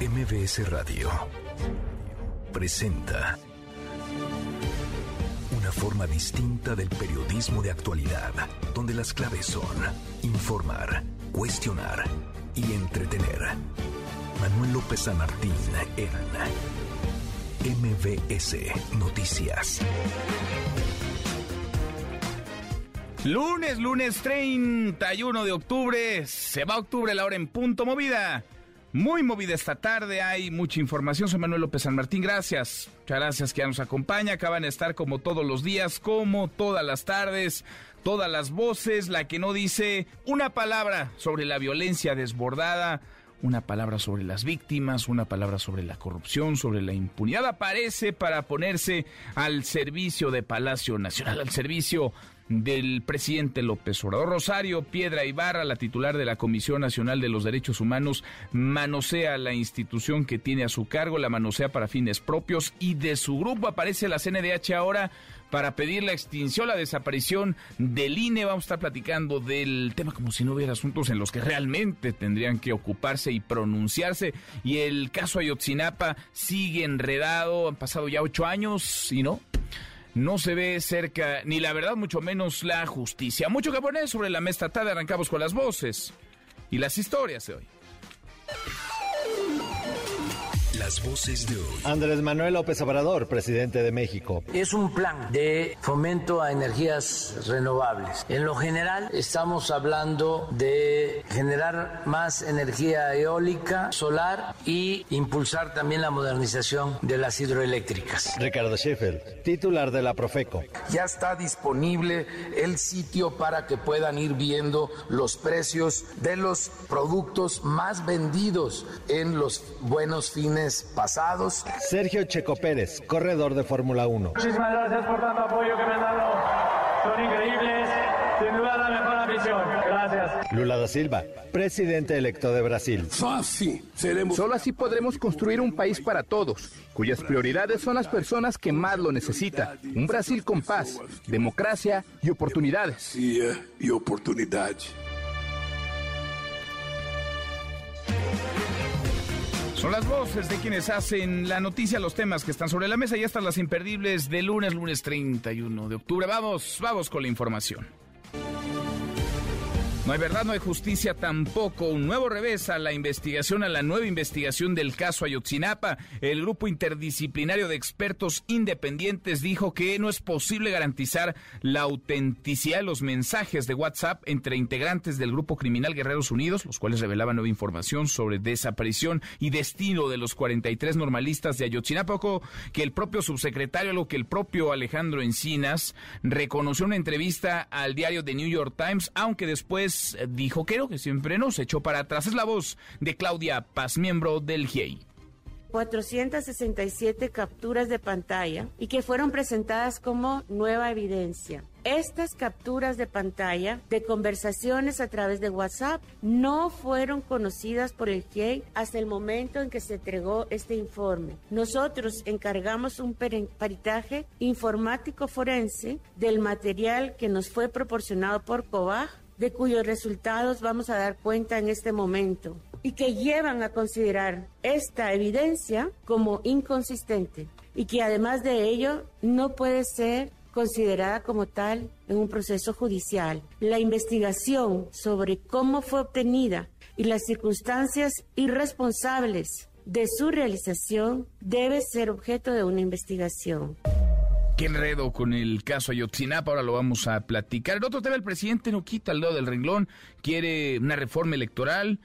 MBS Radio presenta una forma distinta del periodismo de actualidad, donde las claves son informar, cuestionar y entretener. Manuel López San Martín en MBS Noticias. Lunes, lunes 31 de octubre. Se va octubre, la hora en punto movida. Muy movida esta tarde, hay mucha información. Soy Manuel López San Martín, gracias. Muchas gracias que ya nos acompaña. Acaban de estar como todos los días, como todas las tardes, todas las voces. La que no dice una palabra sobre la violencia desbordada, una palabra sobre las víctimas, una palabra sobre la corrupción, sobre la impunidad, aparece para ponerse al servicio de Palacio Nacional, al servicio del presidente López Obrador. Rosario Piedra Ibarra, la titular de la Comisión Nacional de los Derechos Humanos, manosea la institución que tiene a su cargo, la manosea para fines propios y de su grupo aparece la CNDH ahora para pedir la extinción, la desaparición del INE. Vamos a estar platicando del tema como si no hubiera asuntos en los que realmente tendrían que ocuparse y pronunciarse. Y el caso Ayotzinapa sigue enredado, han pasado ya ocho años y no, no se ve cerca ni la verdad, mucho menos la justicia. Mucho que poner sobre la mesa tarde. Arrancamos con las voces y las historias de hoy. Las voces de hoy. Andrés Manuel López Obrador, presidente de México. Es un plan de fomento a energías renovables. En lo general estamos hablando de generar más energía eólica, solar y impulsar también la modernización de las hidroeléctricas. Ricardo Sheffield, titular de la Profeco. Ya está disponible el sitio para que puedan ir viendo los precios de los productos más vendidos en los buenos fines pasados. Sergio Checo Pérez, corredor de Fórmula 1. Muchísimas gracias por tanto apoyo que me han dado. Son increíbles. Sin duda la mejor afición. Gracias. Lula da Silva, presidente electo de Brasil. Solo así podremos construir un país para todos, cuyas prioridades son las personas que más lo necesitan. Un Brasil con paz, democracia y oportunidades. y oportunidad. Son las voces de quienes hacen la noticia, los temas que están sobre la mesa y estas las imperdibles de lunes, lunes 31 de octubre. Vamos, vamos con la información. No hay verdad, no hay justicia tampoco. Un nuevo revés a la investigación, a la nueva investigación del caso Ayotzinapa. El grupo interdisciplinario de expertos independientes dijo que no es posible garantizar la autenticidad de los mensajes de WhatsApp entre integrantes del grupo criminal Guerreros Unidos, los cuales revelaban nueva información sobre desaparición y destino de los 43 normalistas de Ayotzinapa. Que el propio subsecretario, lo que el propio Alejandro Encinas reconoció en una entrevista al diario The New York Times, aunque después dijo que no, que siempre no, se echó para atrás. Es la voz de Claudia Paz, miembro del GIEI. 467 capturas de pantalla y que fueron presentadas como nueva evidencia. Estas capturas de pantalla de conversaciones a través de WhatsApp no fueron conocidas por el GIEI hasta el momento en que se entregó este informe. Nosotros encargamos un peritaje informático forense del material que nos fue proporcionado por COBAG de cuyos resultados vamos a dar cuenta en este momento y que llevan a considerar esta evidencia como inconsistente y que además de ello no puede ser considerada como tal en un proceso judicial. La investigación sobre cómo fue obtenida y las circunstancias irresponsables de su realización debe ser objeto de una investigación. Qué enredo con el caso Ayotzinapa, ahora lo vamos a platicar. El otro tema, el presidente no quita el dedo del renglón, quiere una reforma electoral,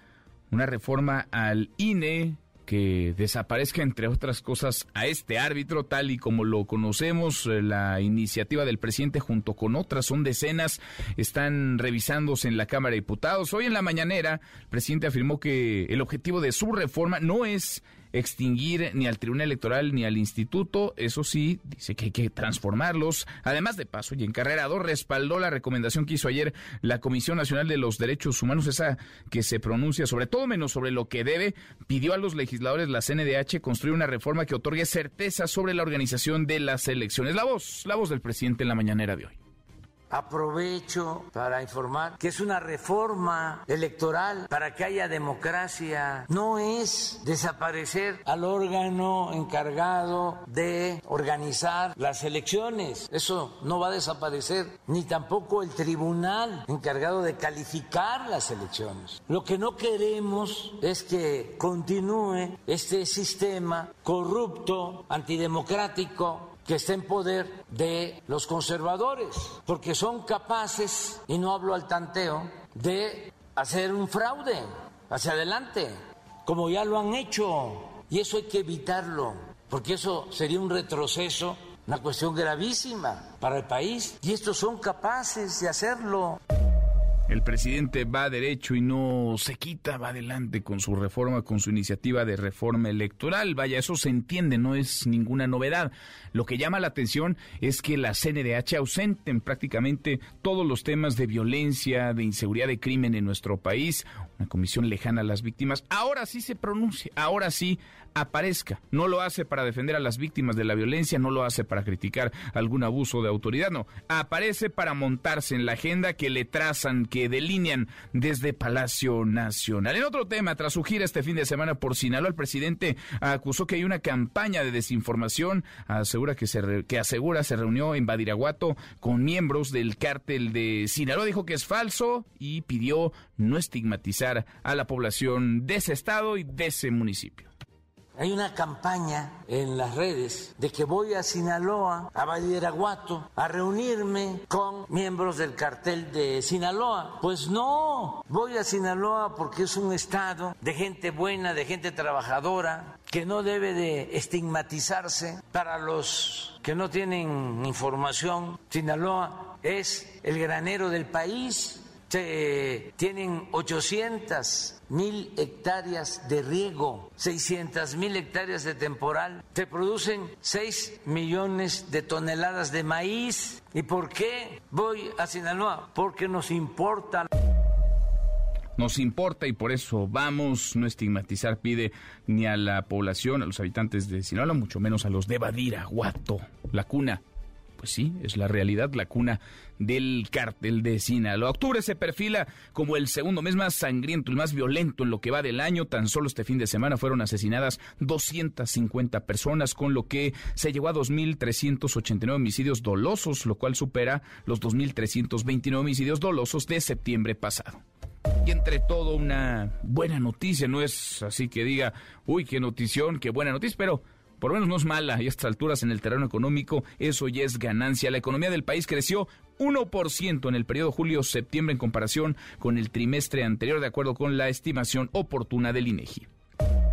una reforma al INE, que desaparezca, entre otras cosas, a este árbitro, tal y como lo conocemos. Eh, la iniciativa del presidente junto con otras, son decenas, están revisándose en la Cámara de Diputados. Hoy en la mañanera, el presidente afirmó que el objetivo de su reforma no es extinguir ni al Tribunal Electoral ni al Instituto. Eso sí, dice que hay que transformarlos. Además de paso, y encarrerado, respaldó la recomendación que hizo ayer la Comisión Nacional de los Derechos Humanos, esa que se pronuncia sobre todo menos sobre lo que debe, pidió a los legisladores la CNDH construir una reforma que otorgue certeza sobre la organización de las elecciones. La voz, la voz del presidente en la mañanera de hoy. Aprovecho para informar que es una reforma electoral para que haya democracia. No es desaparecer al órgano encargado de organizar las elecciones. Eso no va a desaparecer. Ni tampoco el tribunal encargado de calificar las elecciones. Lo que no queremos es que continúe este sistema corrupto, antidemocrático, que está en poder de los conservadores, porque son capaces, y no hablo al tanteo, de hacer un fraude hacia adelante, como ya lo han hecho, y eso hay que evitarlo, porque eso sería un retroceso, una cuestión gravísima para el país, y estos son capaces de hacerlo. El presidente va derecho y no se quita, va adelante con su reforma, con su iniciativa de reforma electoral. Vaya, eso se entiende, no es ninguna novedad. Lo que llama la atención es que la CNDH ausenten prácticamente todos los temas de violencia, de inseguridad, de crimen en nuestro país, una comisión lejana a las víctimas. Ahora sí se pronuncia, ahora sí aparezca. No lo hace para defender a las víctimas de la violencia, no lo hace para criticar algún abuso de autoridad, no. Aparece para montarse en la agenda que le trazan, que delinean desde Palacio Nacional. En otro tema, tras su gira este fin de semana por Sinaloa, el presidente acusó que hay una campaña de desinformación, asegura que, se que asegura se reunió en Badiraguato con miembros del cártel de Sinaloa, dijo que es falso y pidió no estigmatizar a la población de ese estado y de ese municipio. Hay una campaña en las redes de que voy a Sinaloa, a Badiraguato, a reunirme con miembros del cartel de Sinaloa. Pues no, voy a Sinaloa porque es un estado de gente buena, de gente trabajadora, que no debe de estigmatizarse para los que no tienen información. Sinaloa es el granero del país, se tienen 800 mil hectáreas de riego, 600 mil hectáreas de temporal, se producen 6 millones de toneladas de maíz. ¿Y por qué voy a Sinaloa? Porque nos importa. Nos importa y por eso vamos, no estigmatizar pide ni a la población, a los habitantes de Sinaloa, mucho menos a los de Badira, Guato, la cuna pues sí, es la realidad, la cuna del cártel de Sinaloa. Octubre se perfila como el segundo mes más sangriento, el más violento en lo que va del año. Tan solo este fin de semana fueron asesinadas 250 personas, con lo que se llegó a 2.389 homicidios dolosos, lo cual supera los 2.329 homicidios dolosos de septiembre pasado. Y entre todo una buena noticia, no es así que diga, uy, qué notición, qué buena noticia, pero por lo menos no es mala y a estas alturas en el terreno económico eso ya es ganancia. La economía del país creció 1% en el periodo julio-septiembre en comparación con el trimestre anterior, de acuerdo con la estimación oportuna del INEGI.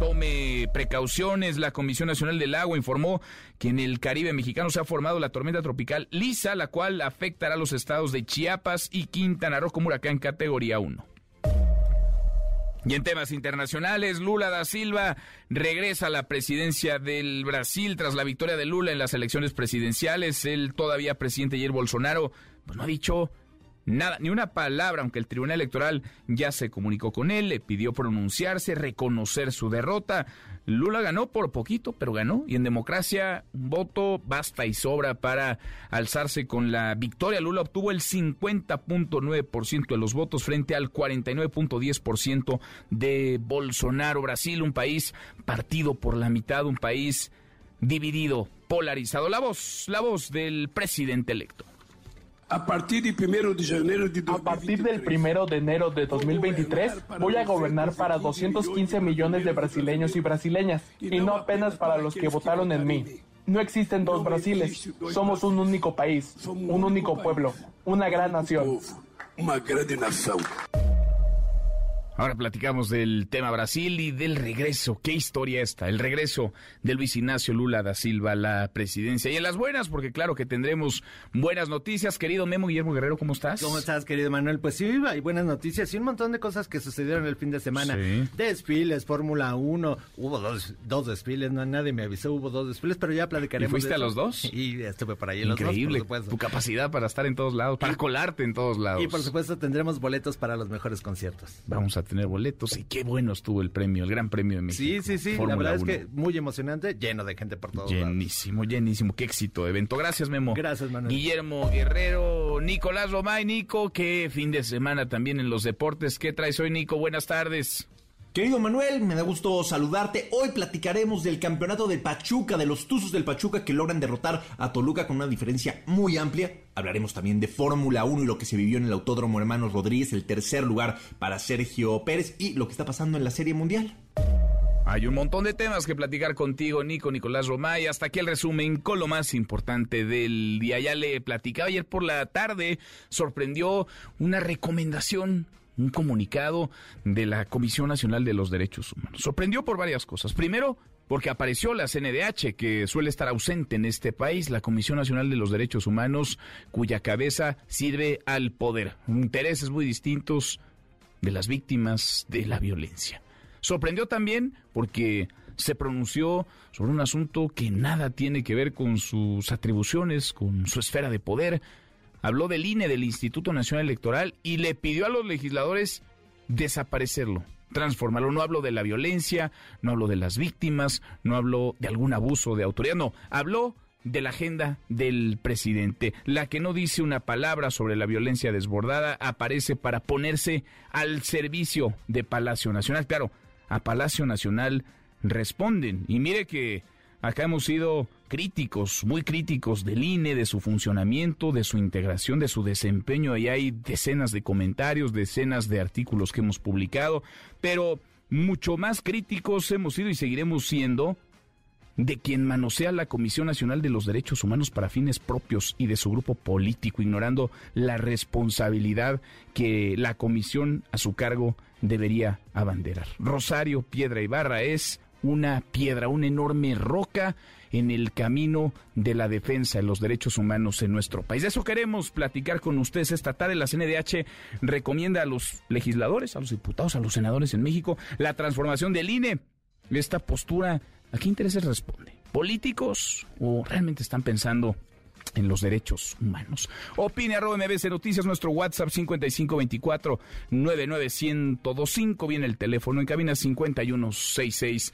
Tome precauciones. La Comisión Nacional del Agua informó que en el Caribe mexicano se ha formado la tormenta tropical Lisa, la cual afectará a los estados de Chiapas y Quintana Roo como huracán categoría 1. Y en temas internacionales, Lula da Silva regresa a la presidencia del Brasil tras la victoria de Lula en las elecciones presidenciales. El todavía presidente Jair Bolsonaro pues no ha dicho Nada, ni una palabra, aunque el Tribunal Electoral ya se comunicó con él, le pidió pronunciarse, reconocer su derrota. Lula ganó por poquito, pero ganó. Y en democracia, voto basta y sobra para alzarse con la victoria. Lula obtuvo el 50.9% de los votos frente al 49.10% de Bolsonaro. Brasil, un país partido por la mitad, un país dividido, polarizado. La voz, la voz del presidente electo. A partir, de primero de enero de a partir del primero de enero de 2023 voy a gobernar para 215 millones de brasileños y brasileñas y no apenas para los que votaron en mí. No existen dos Brasiles, somos un único país, un único pueblo, una gran nación. Una gran nación. Ahora platicamos del tema Brasil y del regreso. ¿Qué historia esta? El regreso de Luis Ignacio Lula da Silva a la presidencia. Y en las buenas, porque claro que tendremos buenas noticias. Querido Memo Guillermo Guerrero, ¿cómo estás? ¿Cómo estás, querido Manuel? Pues sí, hay buenas noticias y un montón de cosas que sucedieron el fin de semana. Sí. Desfiles, Fórmula 1. Hubo dos, dos desfiles, no nadie me avisó, hubo dos desfiles, pero ya platicaremos. ¿Y fuiste de a los dos? Y estuve por ahí en Increíble. los dos, por supuesto. tu capacidad para estar en todos lados, para colarte en todos lados. Y por supuesto tendremos boletos para los mejores conciertos. Vamos a tener boletos y qué bueno estuvo el premio, el Gran Premio de México. Sí, sí, sí. Fórmula la verdad 1. es que muy emocionante, lleno de gente por todos lados. Llenísimo, llenísimo. Qué éxito de evento. Gracias, Memo. Gracias, Manuel. Guillermo Guerrero, Nicolás Romay. Nico, qué fin de semana también en los deportes. ¿Qué traes hoy, Nico? Buenas tardes. Querido Manuel, me da gusto saludarte. Hoy platicaremos del campeonato del Pachuca, de los Tuzos del Pachuca que logran derrotar a Toluca con una diferencia muy amplia. Hablaremos también de Fórmula 1 y lo que se vivió en el Autódromo Hermanos Rodríguez, el tercer lugar para Sergio Pérez y lo que está pasando en la Serie Mundial. Hay un montón de temas que platicar contigo, Nico, Nicolás Romay. Hasta aquí el resumen con lo más importante del día. Ya le platicaba ayer por la tarde, sorprendió una recomendación un comunicado de la Comisión Nacional de los Derechos Humanos. Sorprendió por varias cosas. Primero, porque apareció la CNDH, que suele estar ausente en este país, la Comisión Nacional de los Derechos Humanos, cuya cabeza sirve al poder. Intereses muy distintos de las víctimas de la violencia. Sorprendió también porque se pronunció sobre un asunto que nada tiene que ver con sus atribuciones, con su esfera de poder. Habló del INE, del Instituto Nacional Electoral, y le pidió a los legisladores desaparecerlo, transformarlo. No hablo de la violencia, no hablo de las víctimas, no hablo de algún abuso de autoridad, no, habló de la agenda del presidente. La que no dice una palabra sobre la violencia desbordada aparece para ponerse al servicio de Palacio Nacional. Claro, a Palacio Nacional responden. Y mire que acá hemos sido críticos, muy críticos del INE, de su funcionamiento, de su integración, de su desempeño. Ahí hay decenas de comentarios, decenas de artículos que hemos publicado, pero mucho más críticos hemos sido y seguiremos siendo de quien manosea la Comisión Nacional de los Derechos Humanos para fines propios y de su grupo político, ignorando la responsabilidad que la comisión a su cargo debería abanderar. Rosario Piedra Ibarra es una piedra, una enorme roca en el camino de la defensa de los derechos humanos en nuestro país. De eso queremos platicar con ustedes esta tarde. La CNDH recomienda a los legisladores, a los diputados, a los senadores en México la transformación del INE. Esta postura, ¿a qué intereses responde? ¿Políticos o realmente están pensando en los derechos humanos. Opine arroba MBC Noticias, nuestro WhatsApp 5524 99125, viene el teléfono en cabina 5166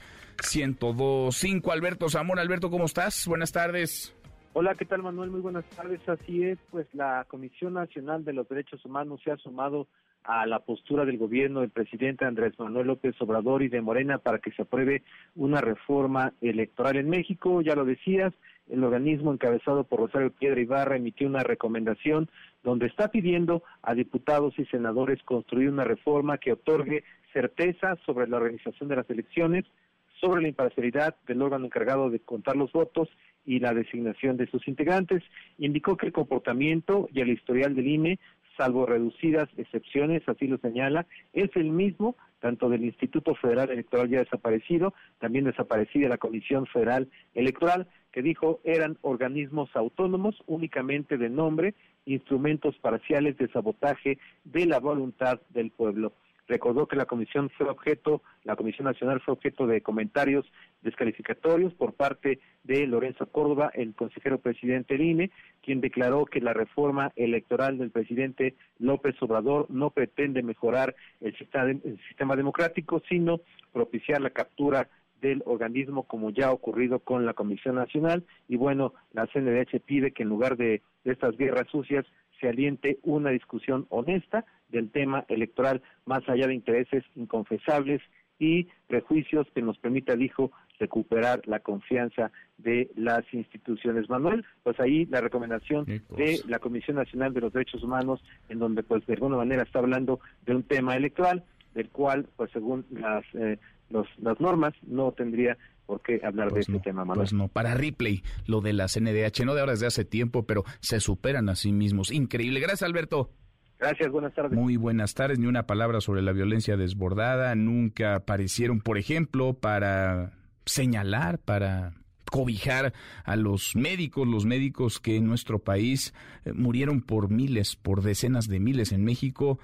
1025. Alberto Zamora, Alberto, ¿cómo estás? Buenas tardes. Hola, ¿qué tal Manuel? Muy buenas tardes. Así es, pues la Comisión Nacional de los Derechos Humanos se ha sumado a la postura del gobierno del presidente Andrés Manuel López Obrador y de Morena para que se apruebe una reforma electoral en México. Ya lo decías, el organismo encabezado por Rosario Piedra Ibarra emitió una recomendación donde está pidiendo a diputados y senadores construir una reforma que otorgue certeza sobre la organización de las elecciones, sobre la imparcialidad del órgano encargado de contar los votos y la designación de sus integrantes. Indicó que el comportamiento y el historial del INE, salvo reducidas excepciones, así lo señala, es el mismo tanto del Instituto Federal Electoral ya desaparecido, también desaparecida la Comisión Federal Electoral, que dijo eran organismos autónomos únicamente de nombre, instrumentos parciales de sabotaje de la voluntad del pueblo. Recordó que la comisión fue objeto, la Comisión Nacional fue objeto de comentarios descalificatorios por parte de Lorenzo Córdoba, el consejero presidente del INE, quien declaró que la reforma electoral del presidente López Obrador no pretende mejorar el sistema, el sistema democrático, sino propiciar la captura del organismo como ya ha ocurrido con la Comisión Nacional. Y bueno, la CNDH pide que en lugar de, estas guerras sucias se aliente una discusión honesta del tema electoral más allá de intereses inconfesables y prejuicios que nos permita, dijo, recuperar la confianza de las instituciones. Manuel, pues ahí la recomendación de la Comisión Nacional de los Derechos Humanos, en donde pues de alguna manera está hablando de un tema electoral, del cual, pues según las eh, las normas, no tendría por qué hablar de pues este tema, Pues no, para Ripley, lo de la CNDH, no de ahora desde hace tiempo, pero se superan a sí mismos. Increíble. Gracias, Alberto. Gracias, buenas tardes. Muy buenas tardes. Ni una palabra sobre la violencia desbordada. Nunca aparecieron, por ejemplo, para señalar, para cobijar a los médicos, los médicos que en nuestro país eh, murieron por miles, por decenas de miles en México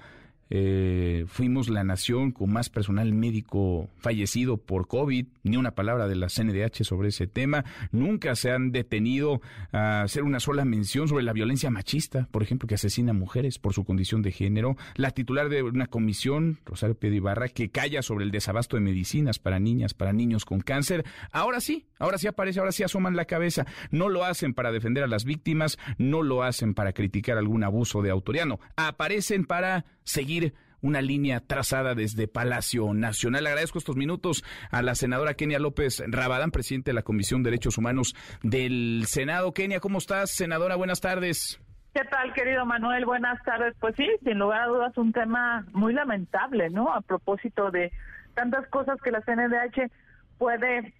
eh, fuimos la nación con más personal médico fallecido por COVID, ni una palabra de la CNDH sobre ese tema. Nunca se han detenido a hacer una sola mención sobre la violencia machista, por ejemplo, que asesina a mujeres por su condición de género. La titular de una comisión, Rosario Pedro Ibarra, que calla sobre el desabasto de medicinas para niñas, para niños con cáncer. Ahora sí, ahora sí aparece, ahora sí asoman la cabeza. No lo hacen para defender a las víctimas, no lo hacen para criticar algún abuso de autoridad, no. Aparecen para seguir una línea trazada desde Palacio Nacional. Agradezco estos minutos a la senadora Kenia López Rabadán, presidente de la Comisión de Derechos Humanos del Senado. Kenia, ¿cómo estás? Senadora, buenas tardes. ¿Qué tal, querido Manuel? Buenas tardes. Pues sí, sin lugar a dudas, un tema muy lamentable, ¿no? A propósito de tantas cosas que la CNDH puede,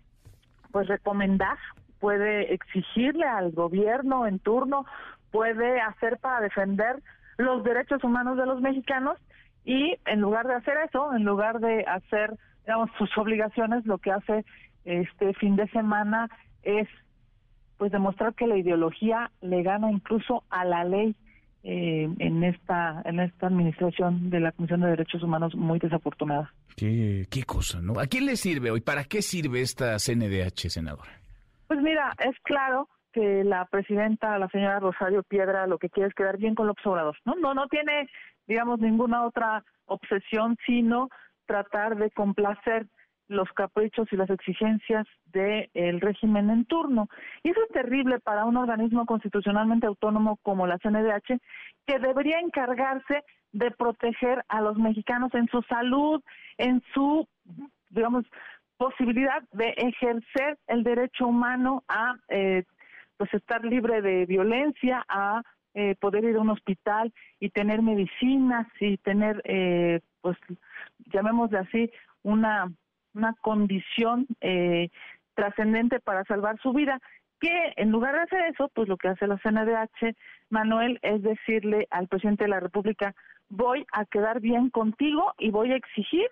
pues, recomendar, puede exigirle al gobierno en turno, puede hacer para defender los derechos humanos de los mexicanos y en lugar de hacer eso, en lugar de hacer, digamos, sus obligaciones, lo que hace este fin de semana es pues demostrar que la ideología le gana incluso a la ley eh, en esta en esta administración de la Comisión de Derechos Humanos muy desafortunada. Qué, qué cosa, ¿no? ¿A quién le sirve hoy? ¿Para qué sirve esta CNDH, senadora? Pues mira, es claro que la presidenta, la señora Rosario Piedra, lo que quiere es quedar bien con los Obrador, ¿no? No, no tiene, digamos, ninguna otra obsesión, sino tratar de complacer los caprichos y las exigencias del régimen en turno. Y eso es terrible para un organismo constitucionalmente autónomo como la CNDH, que debería encargarse de proteger a los mexicanos en su salud, en su, digamos, posibilidad de ejercer el derecho humano a eh, pues estar libre de violencia a eh, poder ir a un hospital y tener medicinas y tener eh, pues llamémosle así una una condición eh, trascendente para salvar su vida que en lugar de hacer eso pues lo que hace la CNDH Manuel es decirle al presidente de la República voy a quedar bien contigo y voy a exigir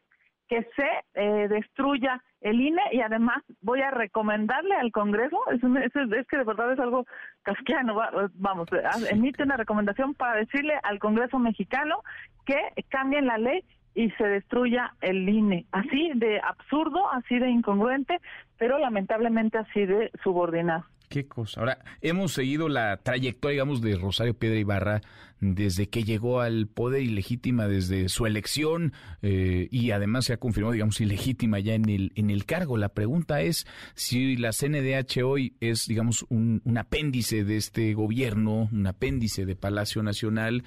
que se eh, destruya el INE y además voy a recomendarle al Congreso, es, es, que de verdad es algo casquiano, vamos, emite una recomendación para decirle al Congreso mexicano que cambien la ley y se destruya el INE. Así de absurdo, así de incongruente, pero lamentablemente así de subordinado. Qué cosa. Ahora, hemos seguido la trayectoria, digamos, de Rosario Piedra Ibarra desde que llegó al poder ilegítima, desde su elección eh, y además se ha confirmado, digamos, ilegítima ya en el, en el cargo. La pregunta es si la CNDH hoy es, digamos, un, un apéndice de este gobierno, un apéndice de Palacio Nacional.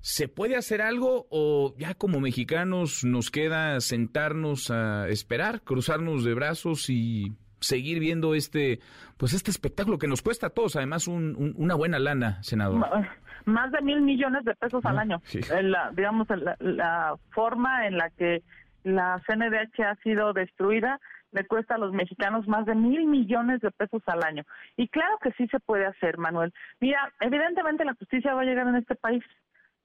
¿Se puede hacer algo o ya como mexicanos nos queda sentarnos a esperar, cruzarnos de brazos y seguir viendo este, pues este espectáculo que nos cuesta a todos, además un, una buena lana, senador. Más de mil millones de pesos al año. La, digamos, la, forma en la que la CNDH ha sido destruida le cuesta a los mexicanos más de mil millones de pesos al año. Y claro que sí se puede hacer, Manuel. Mira, evidentemente la justicia va a llegar en este país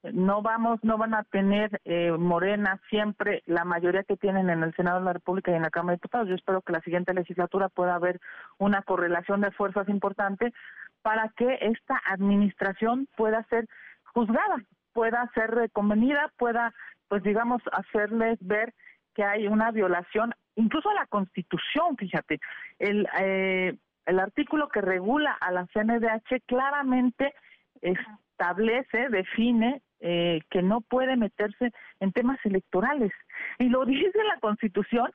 no vamos, no van a tener eh, Morena siempre la mayoría que tienen en el Senado de la República y en la Cámara de Diputados. Yo espero que la siguiente legislatura pueda haber una correlación de fuerzas importante para que esta administración pueda ser juzgada, pueda ser convenida, pueda, pues digamos, hacerles ver que hay una violación, incluso a la Constitución, fíjate, el, eh, el artículo que regula a la CNDH claramente establece, define eh, que no puede meterse en temas electorales. Y lo dice la Constitución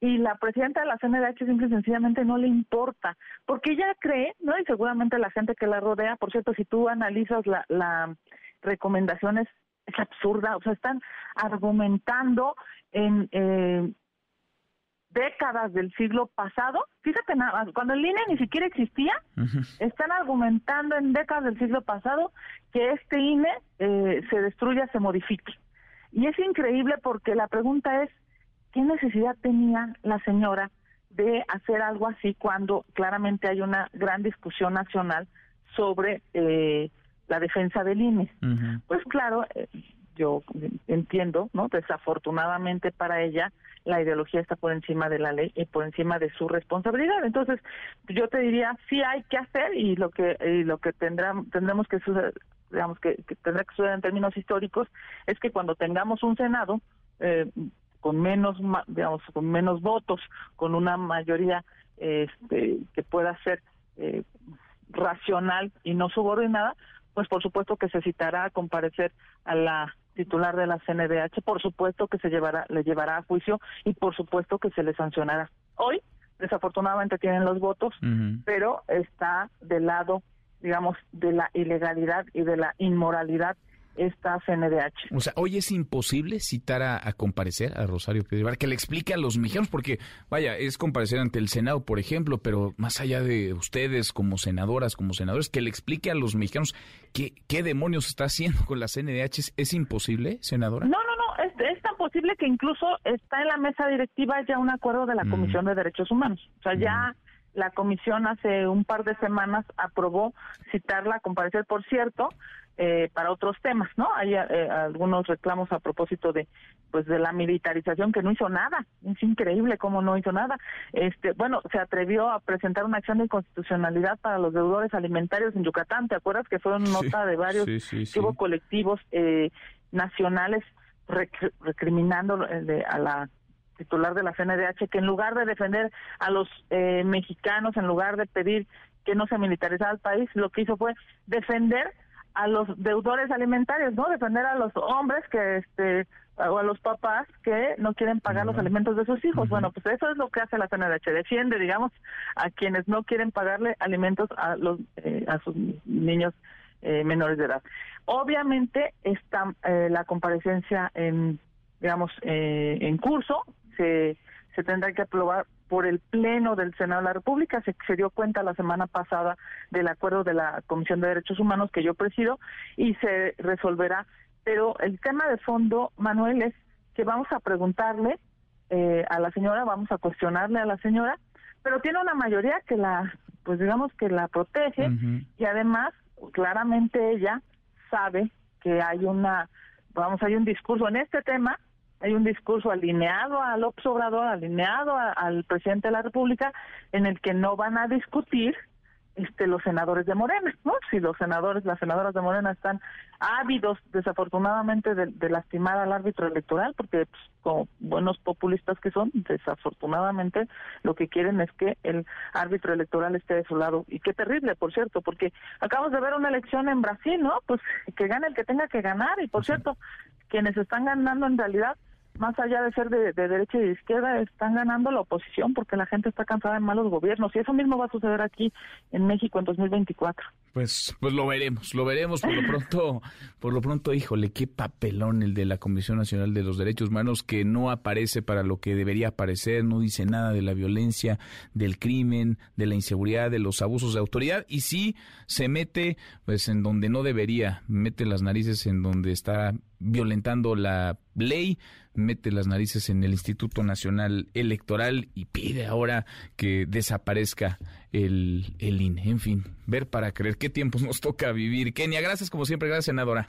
y la presidenta de la CNDH simple y sencillamente no le importa, porque ella cree, ¿no? Y seguramente la gente que la rodea, por cierto, si tú analizas la, la recomendación es, es absurda, o sea, están argumentando en eh, décadas del siglo pasado, fíjate nada, cuando el INE ni siquiera existía, están argumentando en décadas del siglo pasado que este INE eh, se destruya, se modifique. Y es increíble porque la pregunta es, ¿qué necesidad tenía la señora de hacer algo así cuando claramente hay una gran discusión nacional sobre eh, la defensa del INE? Pues claro, eh, yo entiendo, ¿no? Desafortunadamente para ella, la ideología está por encima de la ley y por encima de su responsabilidad. Entonces, yo te diría, sí hay que hacer y lo que y lo que tendrá, tendremos que digamos que, tendrá que estudiar en términos históricos, es que cuando tengamos un Senado eh, con menos, digamos, con menos votos, con una mayoría este, que pueda ser eh, racional y no subordinada, pues por supuesto que se citará a comparecer a la titular de la CNDH, por supuesto que se llevará, le llevará a juicio y por supuesto que se le sancionará. Hoy, desafortunadamente, tienen los votos, pero está del lado, digamos, de la ilegalidad y de la inmoralidad esta CNDH. O sea, hoy es imposible citar a, comparecer a Rosario Piedra que le explique a los mexicanos, porque vaya, es comparecer ante el Senado, por ejemplo, pero más allá de ustedes como senadoras, como senadores, que le explique a los mexicanos qué, qué demonios está haciendo con la CNDH. ¿Es, imposible, senadora? No, no, no, es, tan posible que incluso está en la mesa directiva ya un acuerdo de la mm. Comisión de Derechos Humanos. O sea, ya mm. la comisión hace un par de semanas aprobó citarla a comparecer. Por cierto, eh, para otros temas, ¿no? Hay eh, algunos reclamos a propósito de pues de la militarización que no hizo nada, es increíble cómo no hizo nada. Este, bueno, se atrevió a presentar una acción de inconstitucionalidad para los deudores alimentarios en Yucatán, ¿te acuerdas que fue una nota de varios colectivos eh, nacionales recriminando a la titular de la CNDH que en lugar de defender a los mexicanos, en lugar de pedir que no se militarizara el país, lo que hizo fue defender a los deudores alimentarios, ¿no? Defender a los hombres que, este, o a los papás que no quieren pagar los alimentos de sus hijos. Bueno, pues eso es lo que hace la CNDH, defiende, digamos, a quienes no quieren pagarle alimentos a los eh, a sus niños eh, menores de edad. Obviamente está eh, la comparecencia en, digamos, en curso, se se tendrá que aprobar por el Pleno del Senado de la República. Se, se, dio cuenta la semana pasada del acuerdo de la Comisión de Derechos Humanos que yo presido y se resolverá. Pero el tema de fondo, Manuel, es que vamos a preguntarle eh, a la señora, vamos a cuestionarle a la señora, pero tiene una mayoría que la, pues digamos que la protege y además claramente ella sabe que hay una, vamos, hay un discurso en este tema hay un discurso alineado al Obrador, alineado al presidente de la República, en el que no van a discutir este, los senadores de Morena, ¿no? Si los senadores, las senadoras de Morena están ávidos, desafortunadamente, de, lastimar al árbitro electoral, porque pues, como buenos populistas que son, desafortunadamente lo que quieren es que el árbitro electoral esté de su lado. Y qué terrible, por cierto, porque acabamos de ver una elección en Brasil, ¿no? Pues que gane el que tenga que ganar. Y por cierto, quienes están ganando en realidad más allá de ser de, derecha y de izquierda, están ganando la oposición porque la gente está cansada de malos gobiernos y eso mismo va a suceder aquí en México en 2024. Pues, pues lo veremos, lo veremos por lo pronto, por lo pronto, híjole, qué papelón el de la Comisión Nacional de los Derechos Humanos que no aparece para lo que debería aparecer, no dice nada de la violencia, del crimen, de la inseguridad, de los abusos de autoridad y sí se mete pues en donde no debería, mete las narices en donde está violentando la ley, mete las narices en el Instituto Nacional Electoral y pide ahora que desaparezca el, el INE. En fin, ver para creer qué tiempos nos toca vivir. Kenia, gracias como siempre, gracias senadora.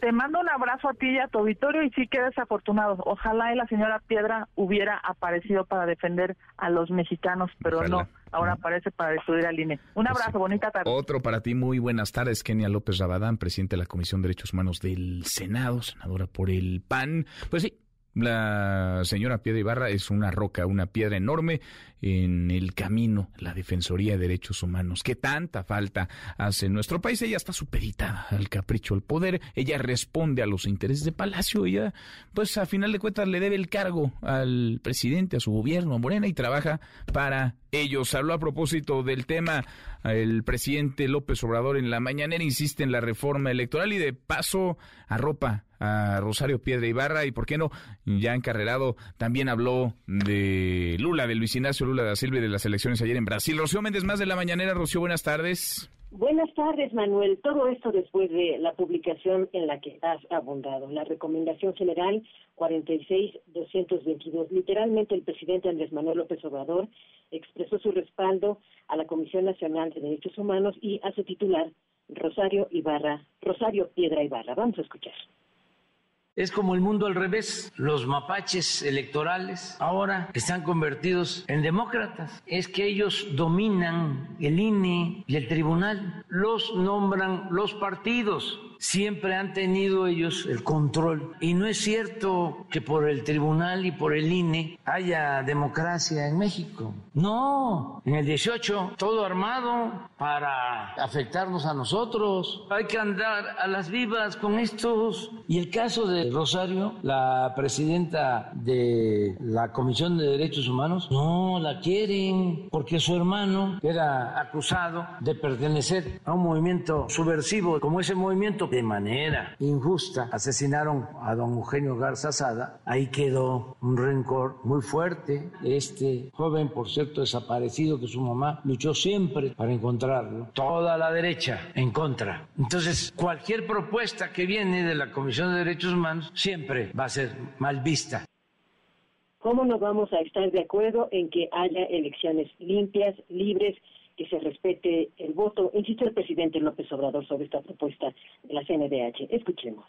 Te mando un abrazo a ti y a tu auditorio y sí que desafortunado. Ojalá y la señora Piedra hubiera aparecido para defender a los mexicanos, pero no. Ahora aparece para destruir al INE. Un pues abrazo, bonita tarde. Otro para ti, muy buenas tardes. Kenia López Rabadán, presidente de la Comisión de Derechos Humanos del Senado, senadora por el PAN. Pues sí, la señora Piedra Ibarra es una roca, una piedra enorme en el camino, la Defensoría de Derechos Humanos, que tanta falta hace en nuestro país. Ella está supeditada al capricho del poder, ella responde a los intereses de Palacio, ella, pues a final de cuentas, le debe el cargo al presidente, a su gobierno, a Morena, y trabaja para ellos. Habló a propósito del tema el presidente López Obrador en la mañanera, insiste en la reforma electoral y de paso arropa a Rosario Piedra Ibarra y, ¿por qué no? Ya encarrerado, también habló de Lula, de Luis Ignacio Lula da Silva y de las elecciones ayer en Brasil. Rocío Méndez, más de la mañanera. Rocío, buenas tardes. Buenas tardes, Manuel. Todo esto después de la publicación en la que has abundado. La recomendación general 46-222. Literalmente, el presidente Andrés Manuel López Obrador expresó su respaldo a la Comisión Nacional de Derechos Humanos y a su titular, Rosario Ibarra, Rosario Piedra Ibarra. Vamos a escuchar. Es como el mundo al revés. Los mapaches electorales ahora están convertidos en demócratas. Es que ellos dominan el INE y el tribunal. Los nombran los partidos siempre han tenido ellos el control. Y no es cierto que por el tribunal y por el INE haya democracia en México. No, en el 18 todo armado para afectarnos a nosotros. Hay que andar a las vivas con estos. Y el caso de Rosario, la presidenta de la Comisión de Derechos Humanos, no la quieren porque su hermano era acusado de pertenecer a un movimiento subversivo como ese movimiento de manera injusta asesinaron a don Eugenio Garza Sada, ahí quedó un rencor muy fuerte. Este joven, por cierto, desaparecido, que su mamá luchó siempre para encontrarlo. Toda la derecha en contra. Entonces, cualquier propuesta que viene de la Comisión de Derechos Humanos siempre va a ser mal vista. ¿Cómo no vamos a estar de acuerdo en que haya elecciones limpias, libres, que se respete el voto? Insiste el presidente López Obrador sobre esta propuesta de la CNDH. Escuchemos.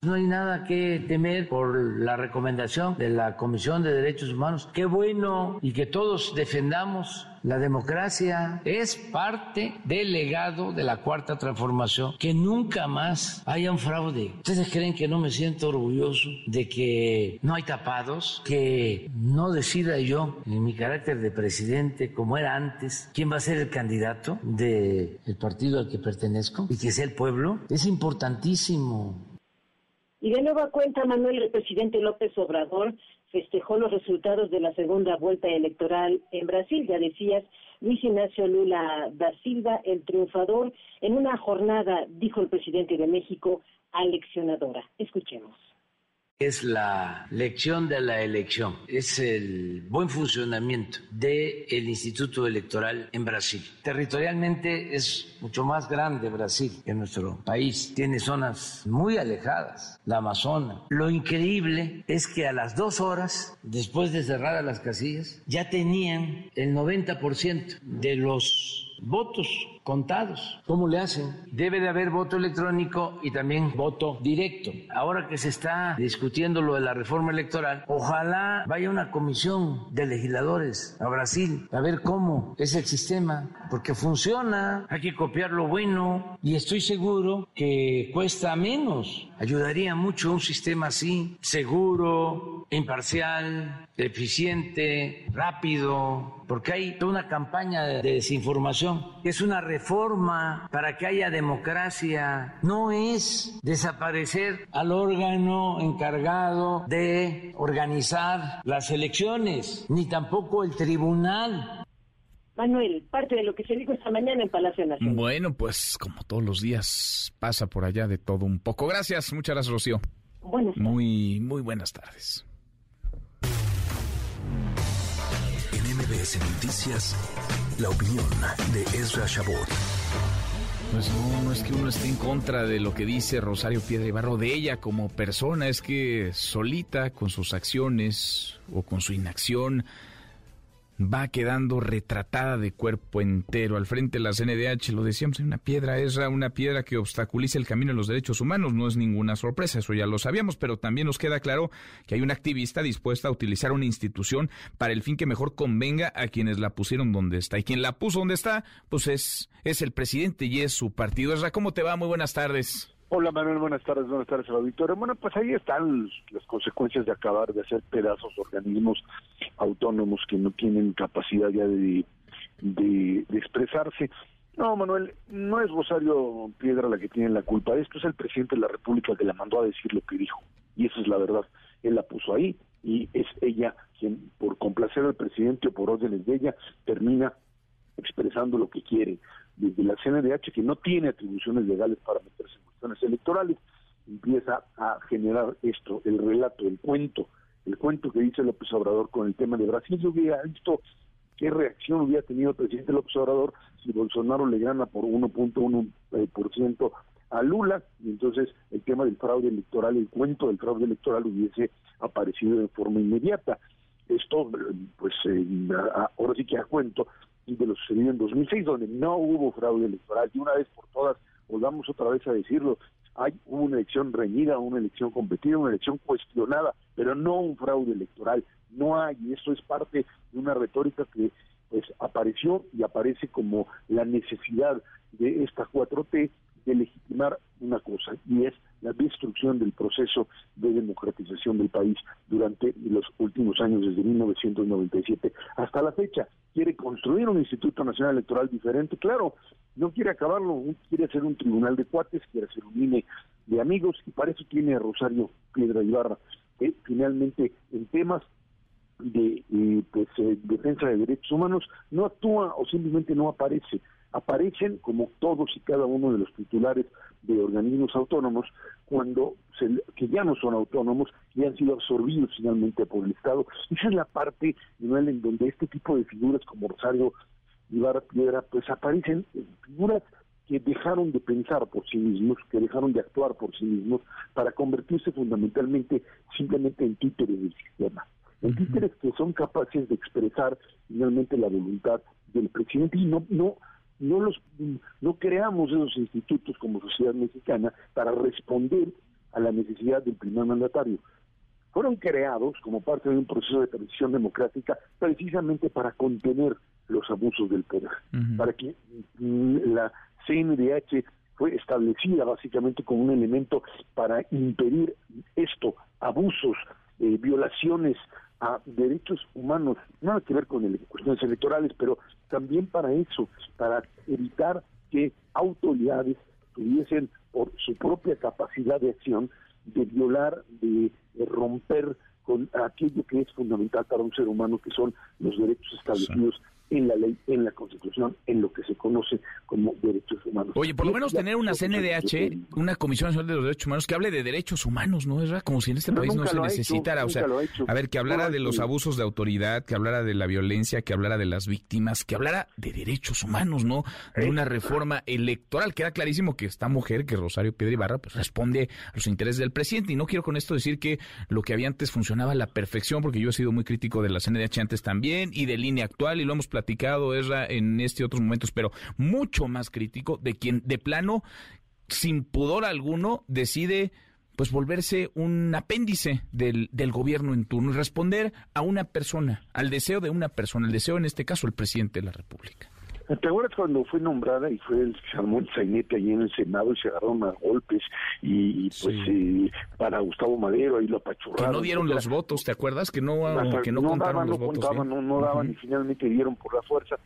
No hay nada que temer por la recomendación de la Comisión de Derechos Humanos. Qué bueno y que todos defendamos la democracia. Es parte del legado de la cuarta transformación. Que nunca más haya un fraude. ¿Ustedes creen que no me siento orgulloso de que no hay tapados? Que no decida yo, en mi carácter de presidente, como era antes, quién va a ser el candidato del partido al que pertenezco y que sea el pueblo. Es importantísimo. Y de nueva cuenta, Manuel, el presidente López Obrador festejó los resultados de la segunda vuelta electoral en Brasil. Ya decías, Luis Ignacio Lula da Silva, el triunfador, en una jornada, dijo el presidente de México, aleccionadora. Escuchemos es la lección de la elección, es el buen funcionamiento del Instituto Electoral en Brasil. Territorialmente es mucho más grande Brasil que nuestro país, tiene zonas muy alejadas, la Amazona. Lo increíble es que a las dos horas, después de cerrar las casillas, ya tenían el 90% de los votos contados. ¿Cómo le hacen? Debe de haber voto electrónico y también voto directo. Ahora que se está discutiendo lo de la reforma electoral, ojalá vaya una comisión de legisladores a Brasil a ver cómo es el sistema, porque funciona, hay que copiar lo bueno y estoy seguro que cuesta menos. Ayudaría mucho un sistema así, seguro, imparcial, eficiente, rápido, porque hay toda una campaña de desinformación. Es una reforma para que haya democracia, no es desaparecer al órgano encargado de organizar las elecciones, ni tampoco el tribunal. Manuel, parte de lo que se dijo esta mañana en Palacio Nacional. Bueno, pues como todos los días pasa por allá de todo un poco. Gracias, muchas gracias, Rocío. Buenas tardes. Muy, muy buenas tardes. Noticias, la opinión de Ezra Shabot. Pues no, no es que uno esté en contra de lo que dice Rosario Piedra Ibarro de ella como persona, es que solita con sus acciones o con su inacción va quedando retratada de cuerpo entero. Al frente de la CNDH, lo decíamos, hay una piedra, es una piedra que obstaculiza el camino de los derechos humanos. No es ninguna sorpresa, eso ya lo sabíamos, pero también nos queda claro que hay una activista dispuesta a utilizar una institución para el fin que mejor convenga a quienes la pusieron donde está. Y quien la puso donde está, pues es, es el presidente y es su partido. Esra, ¿cómo te va? Muy buenas tardes. Hola Manuel, buenas tardes, buenas tardes a la auditorio. Bueno, pues ahí están las consecuencias de acabar de hacer pedazos organismos autónomos que no tienen capacidad ya de, de, expresarse. No, Manuel, no es Rosario Piedra la que tiene la culpa esto, es el presidente de la República que la mandó a decir lo que dijo. Y esa es la verdad. Él la puso ahí y es ella quien, por complacer al presidente o por órdenes de ella, termina expresando lo que quiere. Desde la CNDH, que no tiene atribuciones legales para meterse en electorales, empieza a generar esto, el relato, el cuento, el cuento que dice López Obrador con el tema de Brasil. Yo hubiera visto qué reacción hubiera tenido el presidente López Obrador si Bolsonaro le gana por 1.1% eh, a Lula, y entonces el tema del fraude electoral, el cuento del fraude electoral hubiese aparecido de forma inmediata. Esto, pues, eh, ahora sí que a cuento de lo sucedido en 2006, donde no hubo fraude electoral, y una vez por todas volvamos otra vez a decirlo, hay una elección reñida, una elección competida, una elección cuestionada, pero no un fraude electoral, no hay, y eso es parte de una retórica que pues apareció y aparece como la necesidad de esta 4T de legitimar una cosa, y es la destrucción del proceso de democratización del país durante los últimos años, desde 1997 hasta la fecha. Quiere construir un Instituto Nacional Electoral diferente, claro, no quiere acabarlo, quiere hacer un tribunal de cuates, quiere hacer un INE de amigos, y para eso tiene a Rosario Piedra Ibarra, que finalmente en temas de eh, pues, eh, defensa de derechos humanos no actúa o simplemente no aparece aparecen como todos y cada uno de los titulares de organismos autónomos cuando se, que ya no son autónomos y han sido absorbidos finalmente por el Estado. Esa es la parte en donde este tipo de figuras como Rosario Ibarra Piedra pues aparecen figuras que dejaron de pensar por sí mismos, que dejaron de actuar por sí mismos para convertirse fundamentalmente simplemente en títeres del sistema. En títeres que son capaces de expresar finalmente la voluntad del presidente y no, no, no los no creamos esos institutos como sociedad mexicana para responder a la necesidad del primer mandatario. Fueron creados como parte de un proceso de transición democrática precisamente para contener los abusos del poder, para que mm, la CNDH fue establecida básicamente como un elemento para impedir esto, abusos, eh, violaciones a derechos humanos, nada que ver con cuestiones electorales, pero también para eso, para evitar que autoridades tuviesen por su propia capacidad de acción de violar, de, romper con aquello que es fundamental para un ser humano, que son los derechos establecidos en la ley, en la Constitución, en lo que se conoce como derechos humanos. Oye, por lo menos tener una CNDH, una Comisión Nacional de los Derechos Humanos, que hable de derechos humanos, ¿no? Es como si en este país no se necesitara, o sea, a ver, que hablara de los abusos de autoridad, que hablara de la violencia, que hablara de las víctimas, que hablara de derechos humanos, ¿no? De una reforma electoral. Queda clarísimo que esta mujer, que Rosario Piedra Ibarra, pues responde a los intereses del presidente. Y no quiero con esto decir que lo que había antes funcionaba a la perfección, porque yo he sido muy crítico de la CNDH antes también y de línea actual, y lo hemos platicado, Esra, en este otros momentos, pero mucho más crítico de quien de plano, sin pudor alguno, decide pues volverse un apéndice del, del gobierno en turno y responder a una persona, al deseo de una persona, el deseo en este caso el presidente de la República. ¿Te acuerdas cuando fue nombrada y fue el el sainete ahí en el Senado y se agarraron a golpes y, pues eh, para Gustavo Madero ahí lo apachurraron? Que no dieron los votos, ¿te acuerdas? Que no, que no, contaron daban, los no votos. Contaban, no, no daban y finalmente dieron por la fuerza.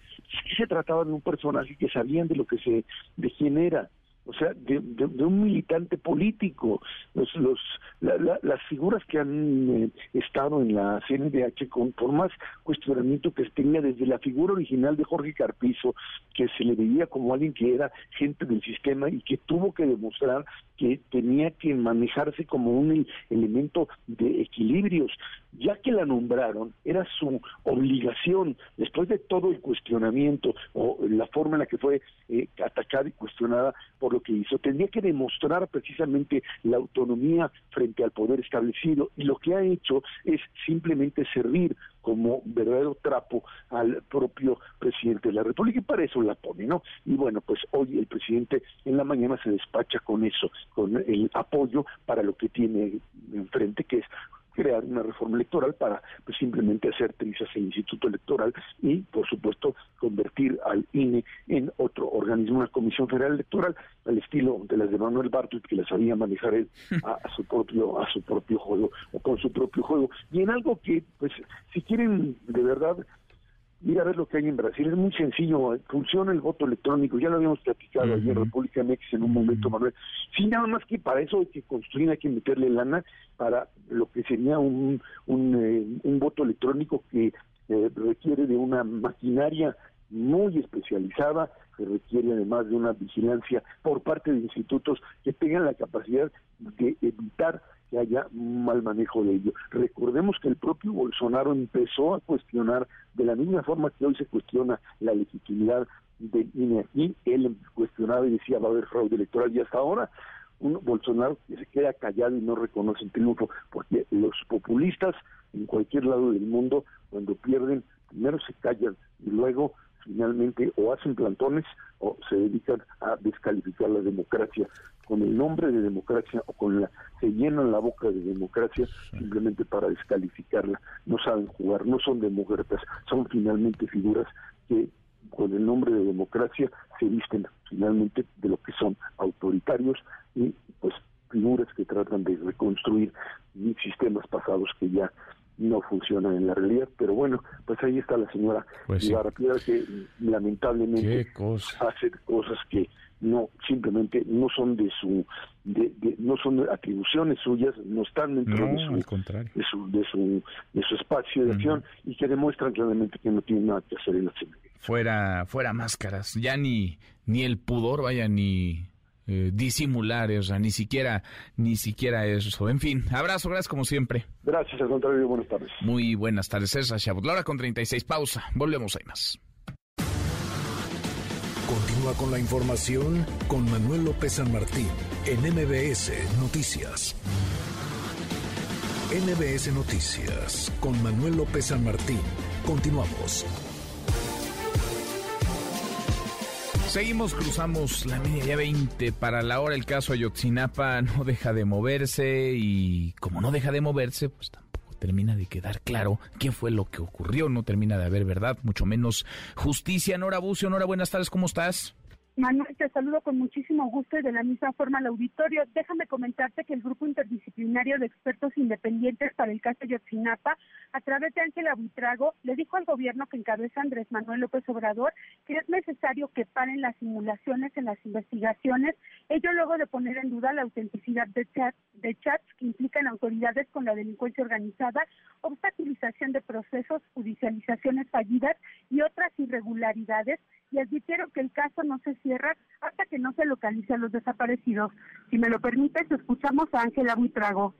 Que se trataba de un personaje que sabían de lo que se, de quién era o sea, de, un militante político. Los, los, las figuras que han eh, estado en la CNDH, con, por más cuestionamiento que tenía desde la figura original de Jorge Carpizo, que se le veía como alguien que era gente del sistema y que tuvo que demostrar que tenía que manejarse como un elemento de equilibrios. Ya que la nombraron, era su obligación, después de todo el cuestionamiento o la forma en la que fue eh, atacada y cuestionada por lo que hizo, tenía que demostrar precisamente la autonomía frente al poder establecido y lo que ha hecho es simplemente servir como verdadero trapo al propio presidente de la República y para eso la pone, ¿no? Y bueno, pues hoy el presidente en la mañana se despacha con eso, con el apoyo para lo que tiene enfrente, que es crear una reforma electoral para pues, simplemente hacer trizas el Instituto Electoral y, por supuesto, convertir al INE en otro organismo, una Comisión Federal Electoral, al estilo de las de Manuel Bartlett, que las sabía manejar él a, su propio a su propio juego o con su propio juego. Y en algo que, pues, si quieren de verdad ir a ver lo que hay en Brasil. Es muy sencillo, funciona el voto electrónico, ya lo habíamos platicado ayer en República MX en un momento, Manuel. Sí, nada más que para eso hay que construir, hay que meterle lana para lo que sería un, un, eh, un voto electrónico que eh, requiere de una maquinaria muy especializada, que requiere además de una vigilancia por parte de institutos que tengan la capacidad de evitar que haya un mal manejo de ello. Recordemos que el propio Bolsonaro empezó a cuestionar de la misma forma que hoy se cuestiona la legitimidad del INE y él cuestionaba y decía va a haber fraude electoral y hasta ahora un Bolsonaro que se queda callado y no reconoce el triunfo porque los populistas en cualquier lado del mundo cuando pierden primero se callan y luego finalmente o hacen plantones o se dedican a descalificar la democracia. Con el nombre de democracia o con la se llenan la boca de democracia simplemente para descalificarla. No saben jugar no son demócratas son finalmente figuras que con el nombre de democracia se visten finalmente de lo que son autoritarios y pues figuras que tratan de reconstruir sistemas pasados que ya no funcionan en la realidad, pero bueno, pues ahí está la señora pues que lamentablemente hace cosas que no simplemente no son de su de, no son atribuciones suyas no están dentro de, su, de, su, de su de su espacio de acción y que demuestran claramente que no tienen nada que hacer en la fuera fuera máscaras ya ni ni el pudor vaya ni eh, disimular, o sea, ni siquiera, ni siquiera eso. En fin, abrazo, gracias como siempre. Gracias, al contrario, buenas tardes. Muy buenas tardes, César Chabot. La hora con 36, pausa, volvemos, hay más. Continúa con la información con Manuel López San Martín en MBS Noticias. MBS Noticias con Manuel López San Martín. Continuamos. Seguimos, cruzamos la media ya 20 para la hora. El caso Ayotzinapa no deja de moverse y como no deja de moverse, pues tampoco termina de quedar claro qué fue lo que ocurrió. No termina de haber verdad, mucho menos justicia. Nora Bucio, Nora, buenas tardes, ¿cómo estás? Manuel, te saludo con muchísimo gusto y de la misma forma al auditorio. Déjame comentarte que el Grupo Interdisciplinario de Expertos Independientes para el caso Yotzinapa, a través de Ángela Buitrago, le dijo al gobierno que encabeza Andrés Manuel López Obrador que es necesario que paren las simulaciones en las investigaciones, ello luego de poner en duda la autenticidad de, chat, de chats que implican autoridades con la delincuencia organizada, obstaculización de procesos, judicializaciones fallidas y otras irregularidades y advirtieron que el caso no se cierra hasta que no se localicen los desaparecidos. Si me lo permites, escuchamos a Ángela Buitrago.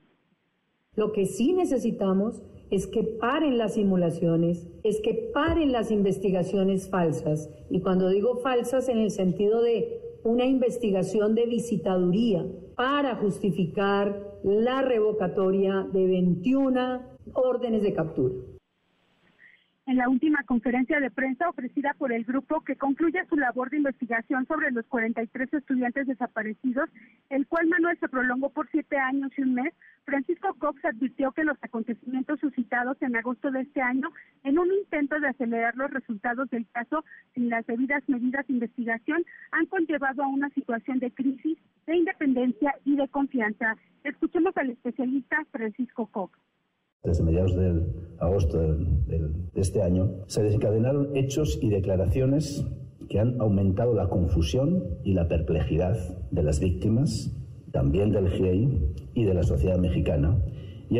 Lo que sí necesitamos es que paren las simulaciones, es que paren las investigaciones falsas. Y cuando digo falsas en el sentido de una investigación de visitaduría para justificar la revocatoria de 21 órdenes de captura en la última conferencia de prensa ofrecida por el grupo que concluye su labor de investigación sobre los 43 estudiantes desaparecidos, el cual Manuel se prolongó por siete años y un mes, Francisco Cox advirtió que los acontecimientos suscitados en agosto de este año, en un intento de acelerar los resultados del caso sin las debidas medidas de investigación, han conllevado a una situación de crisis, de independencia y de confianza. Escuchemos al especialista Francisco Cox desde mediados de agosto de, este año, se desencadenaron hechos y declaraciones que han aumentado la confusión y la perplejidad de las víctimas, también del GIEI y de la sociedad mexicana, y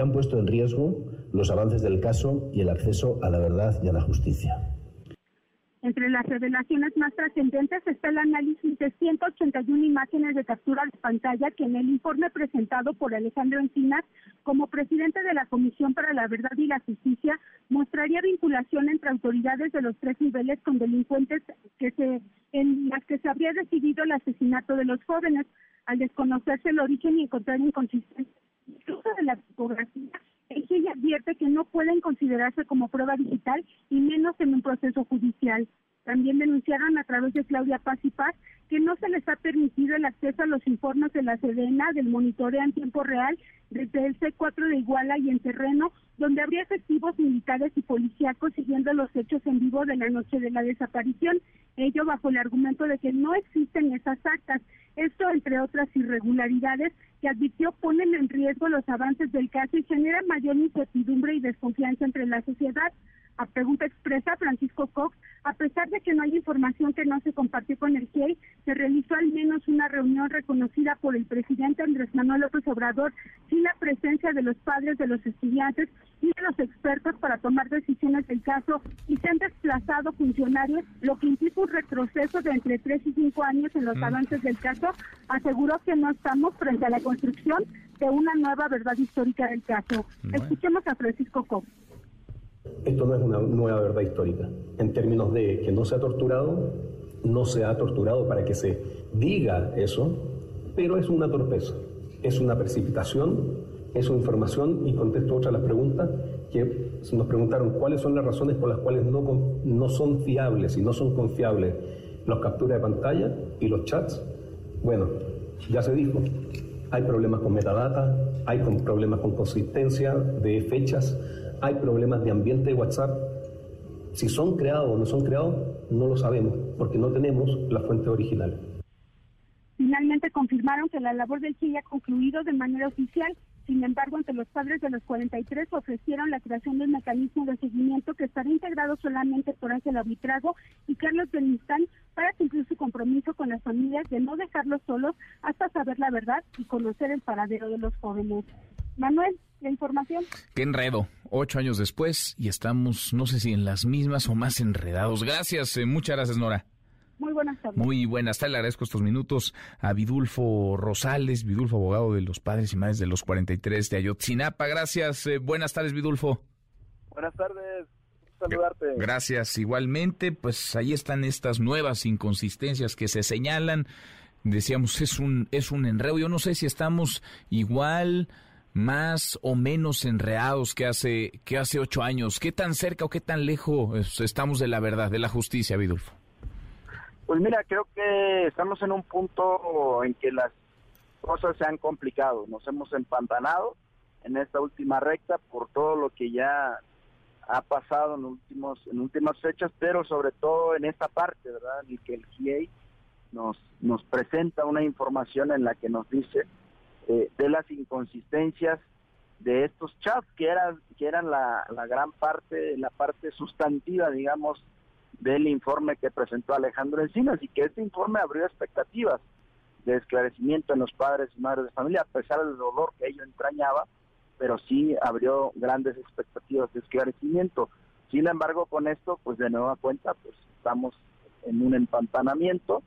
han puesto en riesgo los avances del caso y el acceso a la verdad y a la justicia. Entre las revelaciones más trascendentes está el análisis de 181 imágenes de captura de pantalla que en el informe presentado por Alejandro Encinas como presidente de la Comisión para la Verdad y la Justicia mostraría vinculación entre autoridades de los tres niveles con delincuentes que se, en las que se habría decidido el asesinato de los jóvenes al desconocerse el origen y encontrar inconsistencias. Incluso de la tipografía ella advierte que no pueden considerarse como prueba digital y menos en un proceso judicial. También denunciaron a través de Claudia Paz y Paz que no se les ha permitido el acceso a los informes de la Sedena del monitoreo en tiempo real desde el C4 de Iguala y en terreno, donde habría efectivos militares y policíacos siguiendo los hechos en vivo de la noche de la desaparición, ello bajo el argumento de que no existen esas actas. Esto, entre otras irregularidades, que advirtió ponen en riesgo los avances del caso y generan mayor incertidumbre y desconfianza entre la sociedad. A pregunta expresa, Francisco Cox, a pesar de que no hay información que no se compartió con el GIEI, se realizó al menos una reunión reconocida por el presidente Andrés Manuel López Obrador sin la presencia de los padres de los estudiantes y de los expertos para tomar decisiones del caso y se han desplazado funcionarios, lo que implica un retroceso de entre tres y cinco años en los mm. avances del caso, aseguró que no estamos frente a la construcción de una nueva verdad histórica del caso. Escuchemos a Francisco Cox. Esto no es una nueva verdad histórica, en términos de que no se ha torturado, no se ha torturado para que se diga eso, pero es una torpeza, es una precipitación, es una información y contesto otra de las preguntas que nos preguntaron cuáles son las razones por las cuales no, no son fiables y no son confiables los capturas de pantalla y los chats. Bueno, ya se dijo, hay problemas con metadata, hay problemas con consistencia de fechas, hay problemas de ambiente de WhatsApp. Si son creados o no son creados, no lo sabemos, porque no tenemos la fuente original. Finalmente confirmaron que la labor del CIE ha concluido de manera oficial. Sin embargo, ante los padres de los 43 ofrecieron la creación de un mecanismo de seguimiento que estará integrado solamente por Ángel Arbitrago y Carlos Benistán para cumplir su compromiso con las familias de no dejarlos solos hasta saber la verdad y conocer el paradero de los jóvenes. Manuel, la información. Qué enredo. Ocho años después y estamos, no sé si en las mismas o más enredados. Gracias, eh, muchas gracias, Nora. Muy buenas tardes. Muy buenas tardes. Le agradezco estos minutos a Vidulfo Rosales, Vidulfo, abogado de los padres y madres de los 43 de Ayotzinapa. Gracias. Eh, buenas tardes, Vidulfo. Buenas tardes. Saludarte. Gracias. Igualmente, pues ahí están estas nuevas inconsistencias que se señalan. Decíamos, es un, es un enredo. Yo no sé si estamos igual más o menos enredados que hace, que hace ocho años. ¿Qué tan cerca o qué tan lejos estamos de la verdad, de la justicia, Vidulfo? Pues mira, creo que estamos en un punto en que las cosas se han complicado. Nos hemos empantanado en esta última recta por todo lo que ya ha pasado en últimos en últimas fechas, pero sobre todo en esta parte, ¿verdad? En que el GIEI nos nos presenta una información en la que nos dice eh, de las inconsistencias de estos chats que eran que eran la, la gran parte la parte sustantiva digamos del informe que presentó Alejandro Encinas y que este informe abrió expectativas de esclarecimiento en los padres y madres de familia a pesar del dolor que ello entrañaba pero sí abrió grandes expectativas de esclarecimiento. Sin embargo con esto pues de nueva cuenta pues estamos en un empantanamiento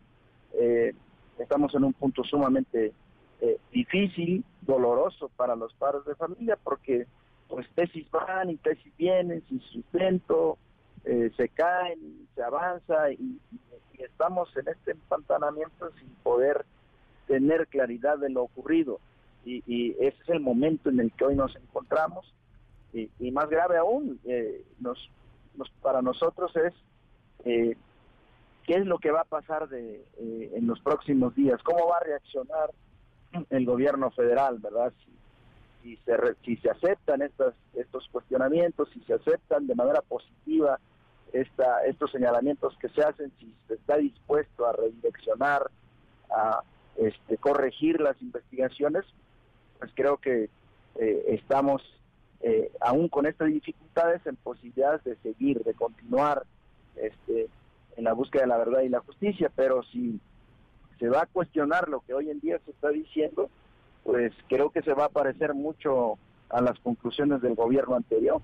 eh, estamos en un punto sumamente eh, difícil, doloroso para los padres de familia, porque pues tesis van y tesis vienen sin sustento, eh, se caen, se avanza y, estamos en este empantanamiento sin poder tener claridad de lo ocurrido. Y, ese es el momento en el que hoy nos encontramos. Y, más grave aún, eh, nos, para nosotros es qué es lo que va a pasar de, en los próximos días, cómo va a reaccionar el gobierno federal, ¿verdad? Si, se, si se aceptan estas, estos cuestionamientos, si se aceptan de manera positiva esta, estos señalamientos que se hacen, si se está dispuesto a redireccionar, a este, corregir las investigaciones, pues creo que eh, estamos, eh, aún con estas dificultades, en posibilidades de seguir, de continuar este, en la búsqueda de la verdad y la justicia, pero si se va a cuestionar lo que hoy en día se está diciendo, pues creo que se va a parecer mucho a las conclusiones del gobierno anterior.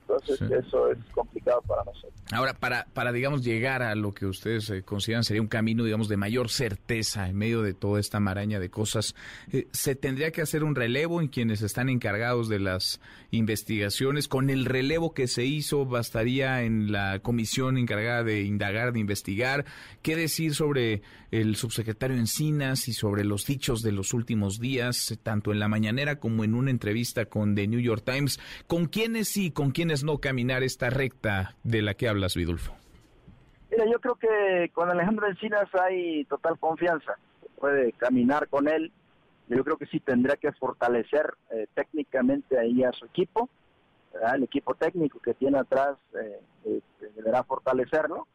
Entonces eso es complicado para nosotros. Ahora, para, para, digamos, llegar a lo que ustedes eh, consideran sería un camino, digamos, de mayor certeza en medio de toda esta maraña de cosas, eh, ¿se tendría que hacer un relevo en quienes están encargados de las investigaciones? ¿Con el relevo que se hizo bastaría en la comisión encargada de indagar, de investigar? ¿Qué decir sobre el subsecretario Encinas y sobre los dichos de los últimos días, tanto en la mañanera como en una entrevista con The New York Times? ¿Con quiénes sí, con quiénes no caminar esta recta de la que hablas, Vidulfo? Mira, yo creo que con Alejandro Encinas hay total confianza. puede caminar con él. Yo creo que sí tendrá que fortalecer eh, técnicamente ahí a su equipo. El equipo técnico que tiene atrás eh, eh, deberá fortalecerlo.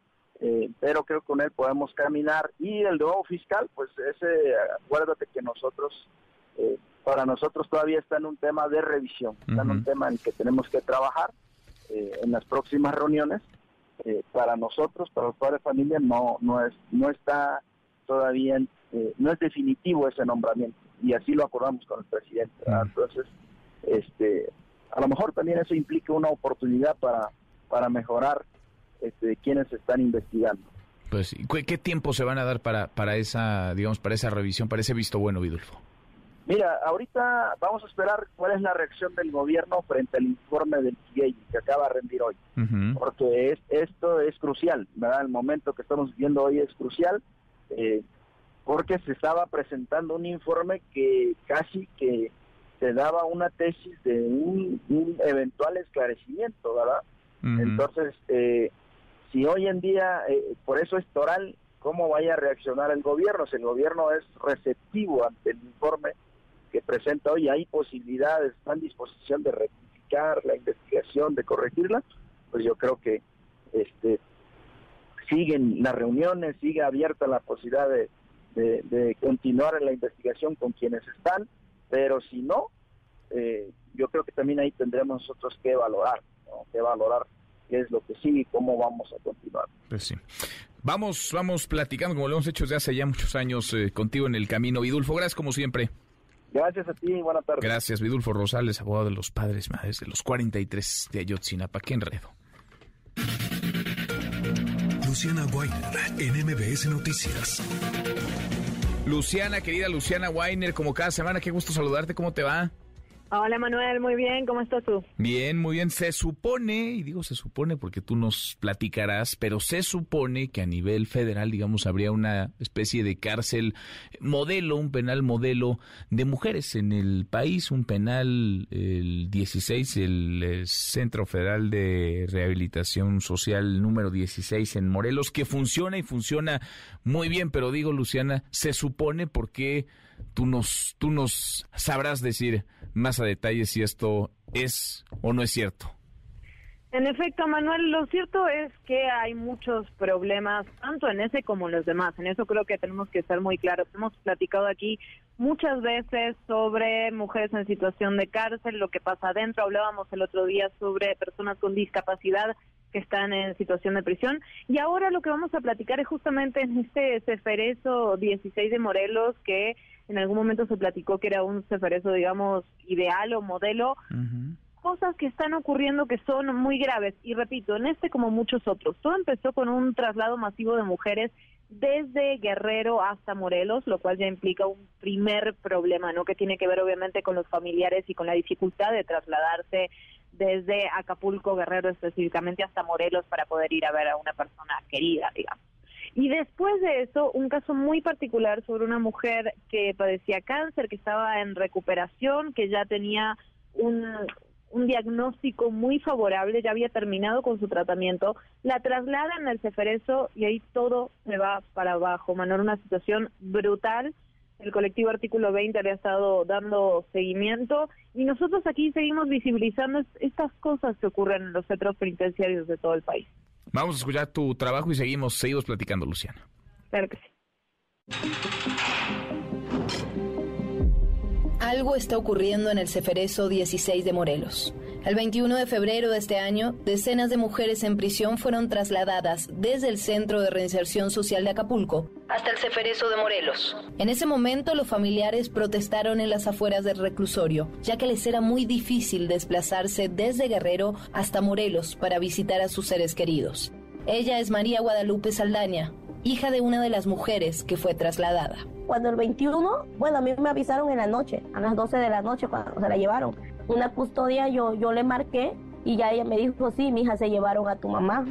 pero creo que con él podemos caminar. Y el nuevo fiscal, pues ese, acuérdate que nosotros para nosotros todavía está en un tema de revisión, está en un tema en el que tenemos que trabajar eh, en las próximas reuniones. Eh, para nosotros, para los padres de familia, no, no, es, no está todavía, eh, no es definitivo ese nombramiento y así lo acordamos con el presidente. Entonces, este, a lo mejor también eso implica una oportunidad para, para mejorar este, quienes están investigando. Pues, ¿qué tiempo se van a dar para, para esa, digamos, para esa revisión, para ese visto bueno, Vidulfo? Mira, ahorita vamos a esperar cuál es la reacción del gobierno frente al informe del CIEI que acaba de rendir hoy, porque es, esto es crucial, ¿verdad? El momento que estamos viviendo hoy es crucial, eh, porque se estaba presentando un informe que casi que se daba una tesis de un, eventual esclarecimiento, ¿verdad? Entonces, eh, si hoy en día, eh, por eso es toral, ¿cómo vaya a reaccionar el gobierno? Si el gobierno es receptivo ante el informe, que presenta hoy hay posibilidades, está en disposición de rectificar la investigación, de corregirla, pues yo creo que este, siguen las reuniones, sigue abierta la posibilidad de, de, continuar en la investigación con quienes están, pero si no, eh, yo creo que también ahí tendremos nosotros que valorar, que valorar qué es lo que sigue y cómo vamos a continuar. Pues sí. Vamos, vamos platicando como lo hemos hecho desde hace ya muchos años eh, contigo en el camino. Vidulfo, gracias como siempre. Gracias a ti, buenas tardes. Gracias, Vidulfo Rosales, abogado de los padres madres de los 43 de Ayotzinapa. Qué enredo. Luciana Weiner, en MBS Noticias. Luciana, querida Luciana Weiner, como cada semana, qué gusto saludarte, ¿cómo te va? Hola Manuel, muy bien, ¿cómo estás tú? Bien, muy bien. Se supone, y digo se supone porque tú nos platicarás, pero se supone que a nivel federal, digamos, habría una especie de cárcel modelo, un penal modelo de mujeres en el país, un penal, el 16, el, Centro Federal de Rehabilitación Social número 16 en Morelos, que funciona y funciona muy bien, pero digo, Luciana, se supone porque tú nos, tú nos sabrás decir más a detalle si esto es o no es cierto. En efecto, Manuel, lo cierto es que hay muchos problemas, tanto en ese como en los demás. En eso creo que tenemos que ser muy claros. Hemos platicado aquí muchas veces sobre mujeres en situación de cárcel, lo que pasa adentro. Hablábamos el otro día sobre personas con discapacidad que están en situación de prisión. Y ahora lo que vamos a platicar es justamente en este Ceferezo 16 de Morelos, que en algún momento se platicó que era un Ceferezo, digamos, ideal o modelo. Cosas que están ocurriendo que son muy graves. Y repito, en este como muchos otros. Todo empezó con un traslado masivo de mujeres desde Guerrero hasta Morelos, lo cual ya implica un primer problema, ¿no? Que tiene que ver obviamente con los familiares y con la dificultad de trasladarse desde Acapulco, Guerrero específicamente, hasta Morelos para poder ir a ver a una persona querida, digamos. Y después de eso, un caso muy particular sobre una mujer que padecía cáncer, que estaba en recuperación, que ya tenía un, un diagnóstico muy favorable, ya había terminado con su tratamiento, la trasladan al Ceferezo y ahí todo se va para abajo. Manuel, una situación brutal el colectivo Artículo 20 le ha estado dando seguimiento y nosotros aquí seguimos visibilizando estas cosas que ocurren en los centros penitenciarios de todo el país. Vamos a escuchar tu trabajo y seguimos, seguimos platicando, Luciana. Claro que sí. Algo está ocurriendo en el Ceferezo 16 de Morelos. El 21 de febrero de este año, decenas de mujeres en prisión fueron trasladadas desde el Centro de Reinserción Social de Acapulco hasta el Ceferezo de Morelos. En ese momento, los familiares protestaron en las afueras del reclusorio, ya que les era muy difícil desplazarse desde Guerrero hasta Morelos para visitar a sus seres queridos. Ella es María Guadalupe Saldaña, hija de una de las mujeres que fue trasladada. Cuando el 21, bueno, a mí me avisaron en la noche, a las 12 de la noche cuando se la llevaron una custodia, yo, yo le marqué y ya ella me dijo, sí, mi hija se llevaron a tu mamá.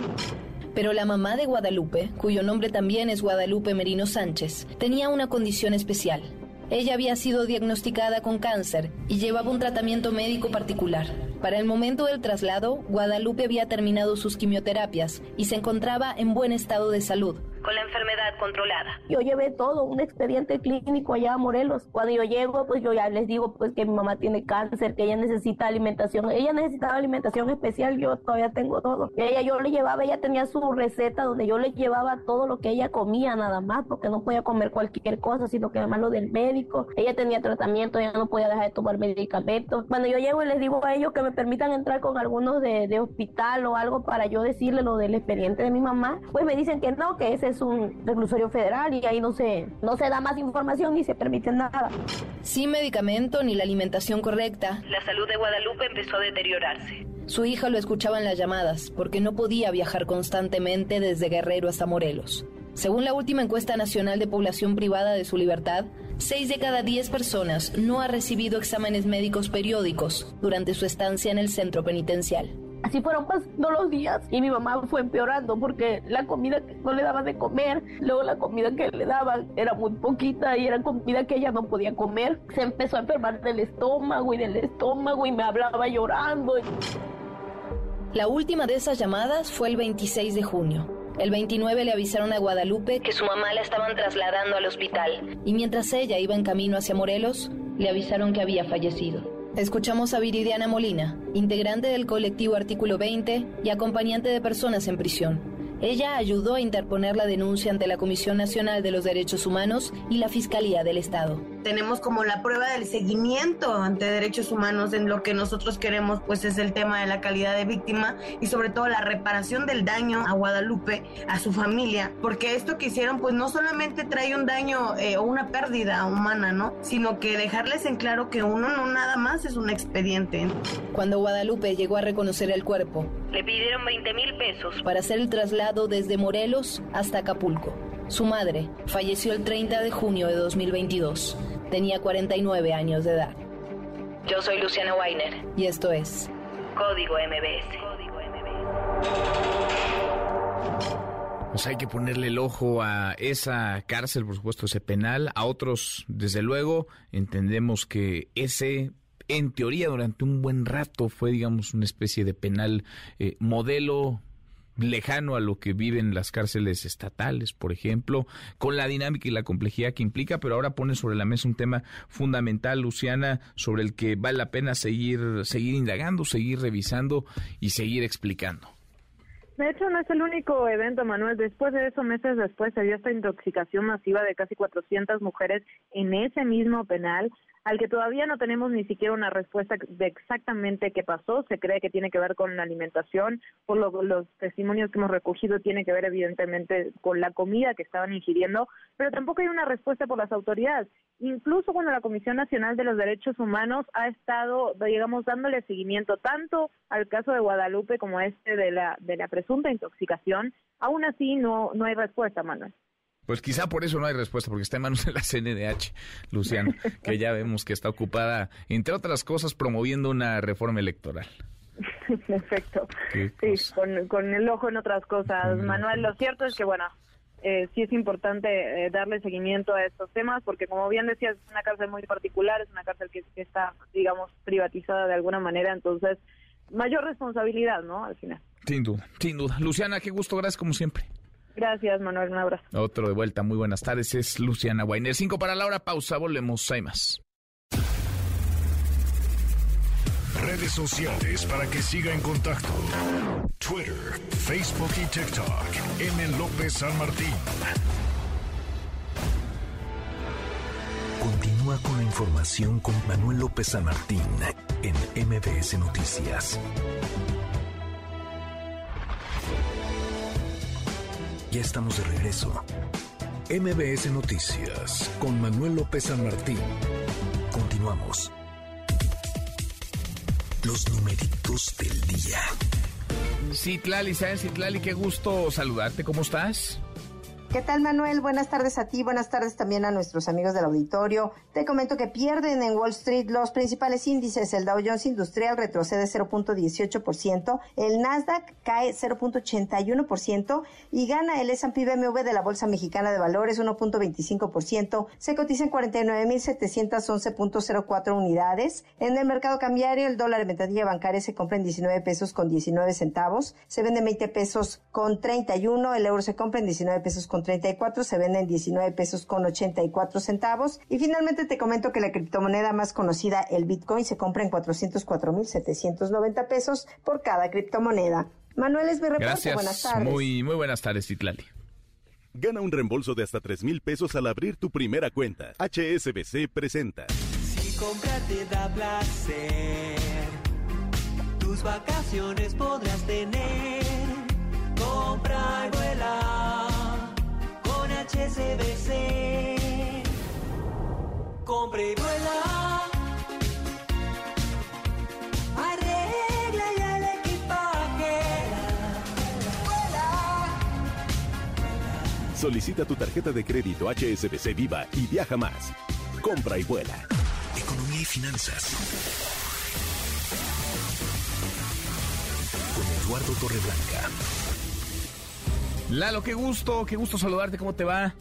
Pero la mamá de Guadalupe, cuyo nombre también es Guadalupe Merino Sánchez, tenía una condición especial. Ella había sido diagnosticada con cáncer y llevaba un tratamiento médico particular. Para el momento del traslado, Guadalupe había terminado sus quimioterapias y se encontraba en buen estado de salud, con la enfermedad controlada. Yo llevé todo, un expediente clínico allá a Morelos. Cuando yo llego, pues yo ya les digo pues que mi mamá tiene cáncer, que ella necesita alimentación. Ella necesitaba alimentación especial, yo todavía tengo todo. Ella yo le llevaba, ella tenía su receta donde yo le llevaba todo lo que ella comía nada más, porque no podía comer cualquier cosa, sino que además lo del médico. Ella tenía tratamiento, ella no podía dejar de tomar medicamentos. Cuando yo llego y les digo a ellos que me permitan entrar con algunos de, de hospital o algo para yo decirle lo del expediente de mi mamá, pues me dicen que no, que ese es un reclusorio federal y ahí no se, no se da más información ni se permite nada. Sin medicamento ni la alimentación correcta, la salud de Guadalupe empezó a deteriorarse. Su hija lo escuchaba en las llamadas porque no podía viajar constantemente desde Guerrero hasta Morelos. Según la última encuesta nacional de población privada de su libertad, 6 de cada 10 personas no ha recibido exámenes médicos periódicos durante su estancia en el centro penitencial. Así fueron pasando los días y mi mamá fue empeorando porque la comida que no le daba de comer, luego la comida que le daban era muy poquita y era comida que ella no podía comer. Se empezó a enfermar del estómago y del estómago y me hablaba llorando. La última de esas llamadas fue el 26 de junio. El 29 le avisaron a Guadalupe que su mamá la estaban trasladando al hospital y mientras ella iba en camino hacia Morelos, le avisaron que había fallecido. Escuchamos a Viridiana Molina, integrante del colectivo Artículo 20 y acompañante de personas en prisión. Ella ayudó a interponer la denuncia ante la Comisión Nacional de los Derechos Humanos y la Fiscalía del Estado. Tenemos como la prueba del seguimiento ante derechos humanos en lo que nosotros queremos pues es el tema de la calidad de víctima y sobre todo la reparación del daño a Guadalupe, a su familia, porque esto que hicieron pues no solamente trae un daño eh, o una pérdida humana, ¿no? Sino que dejarles en claro que uno no nada más es un expediente. Cuando Guadalupe llegó a reconocer el cuerpo, le pidieron 20 mil pesos para hacer el traslado desde Morelos hasta Acapulco. Su madre falleció el 30 de junio de 2022. Tenía 49 años de edad. Yo soy Luciana Weiner. Y esto es Código MBS. Pues hay que ponerle el ojo a esa cárcel, por supuesto, ese penal. A otros, desde luego, entendemos que ese en teoría durante un buen rato fue, digamos, una especie de penal eh, modelo lejano a lo que viven las cárceles estatales, por ejemplo, con la dinámica y la complejidad que implica, pero ahora pone sobre la mesa un tema fundamental, Luciana, sobre el que vale la pena seguir, seguir indagando, seguir revisando y seguir explicando. De hecho, no es el único evento, Manuel. Después de eso, meses después, se dio esta intoxicación masiva de casi 400 mujeres en ese mismo penal al que todavía no tenemos ni siquiera una respuesta de exactamente qué pasó. Se cree que tiene que ver con la alimentación, por los testimonios que hemos recogido tiene que ver evidentemente con la comida que estaban ingiriendo, pero tampoco hay una respuesta por las autoridades. Incluso cuando la Comisión Nacional de los Derechos Humanos ha estado, digamos, dándole seguimiento tanto al caso de Guadalupe como este de la de la presunta intoxicación, aún así no no hay respuesta, Manuel. Pues quizá por eso no hay respuesta, porque está en manos de la CNDH, Luciano, que ya vemos que está ocupada, entre otras cosas, promoviendo una reforma electoral. Perfecto. Sí, con, el ojo en otras cosas. Manuel, lo cierto es que, bueno, eh, sí es importante eh, darle seguimiento a estos temas, porque como bien decías, es una cárcel muy particular, es una cárcel que, que está, digamos, privatizada de alguna manera, entonces, mayor responsabilidad, ¿no? Al final. Sin duda, sin duda. Luciana, qué gusto, gracias como siempre. Gracias, Manuel. Un abrazo. Otro de vuelta. Muy buenas tardes. Es Luciana Weiner. Cinco para la hora. Pausa. Volvemos. Hay más. Redes sociales para que siga en contacto: Twitter, Facebook y TikTok. M. López San Martín. Continúa con la información con Manuel López San Martín en MBS Noticias. Ya estamos de regreso. MBS Noticias con Manuel López San Martín. Continuamos. Los numeritos del día. Citlali, ¿sabes Citlali? Qué gusto saludarte. ¿Cómo estás? ¿Qué tal Manuel? Buenas tardes a ti, buenas tardes también a nuestros amigos del auditorio. Te comento que pierden en Wall Street los principales índices. El Dow Jones Industrial retrocede 0.18%, el Nasdaq cae 0.81% y gana el S&P BMW de la Bolsa Mexicana de Valores 1.25%. Se cotiza en 49.711.04 unidades. En el mercado cambiario, el dólar en ventanilla bancaria se compra en 19 pesos con 19 centavos, se vende en 20 pesos con 31, el euro se compra en 19 pesos con 34, se vende en 19 pesos con 84 centavos. Y finalmente te comento que la criptomoneda más conocida, el Bitcoin, se compra en 404.790 pesos por cada criptomoneda. Manuel es mi reporte. Buenas tardes. Muy, muy buenas tardes, Titlali. Gana un reembolso de hasta 3 mil pesos al abrir tu primera cuenta. HSBC presenta. Si compra te da placer, tus vacaciones podrás tener. Compra y vuela HSBC. Compre y vuela. Arregla ya el equipaje. Vuela. Solicita tu tarjeta de crédito HSBC Viva y viaja más. Compra y vuela. Economía y finanzas. Con Eduardo Torreblanca. Lalo, qué gusto, qué gusto saludarte, ¿cómo te va?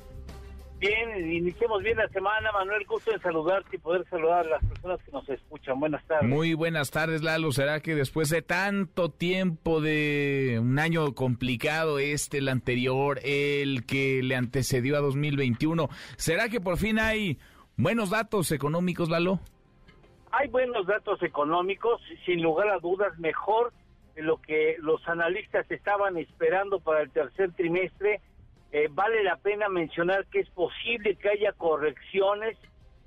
Bien, iniciemos bien la semana, Manuel, gusto de saludarte y poder saludar a las personas que nos escuchan. Buenas tardes. Muy buenas tardes, Lalo. ¿Será que después de tanto tiempo de un año complicado este, el anterior, el que le antecedió a 2021, ¿será que por fin hay buenos datos económicos, Lalo? hay buenos datos económicos, sin lugar a dudas, mejor lo que los analistas estaban esperando para el tercer trimestre. Eh, vale la pena mencionar que es posible que haya correcciones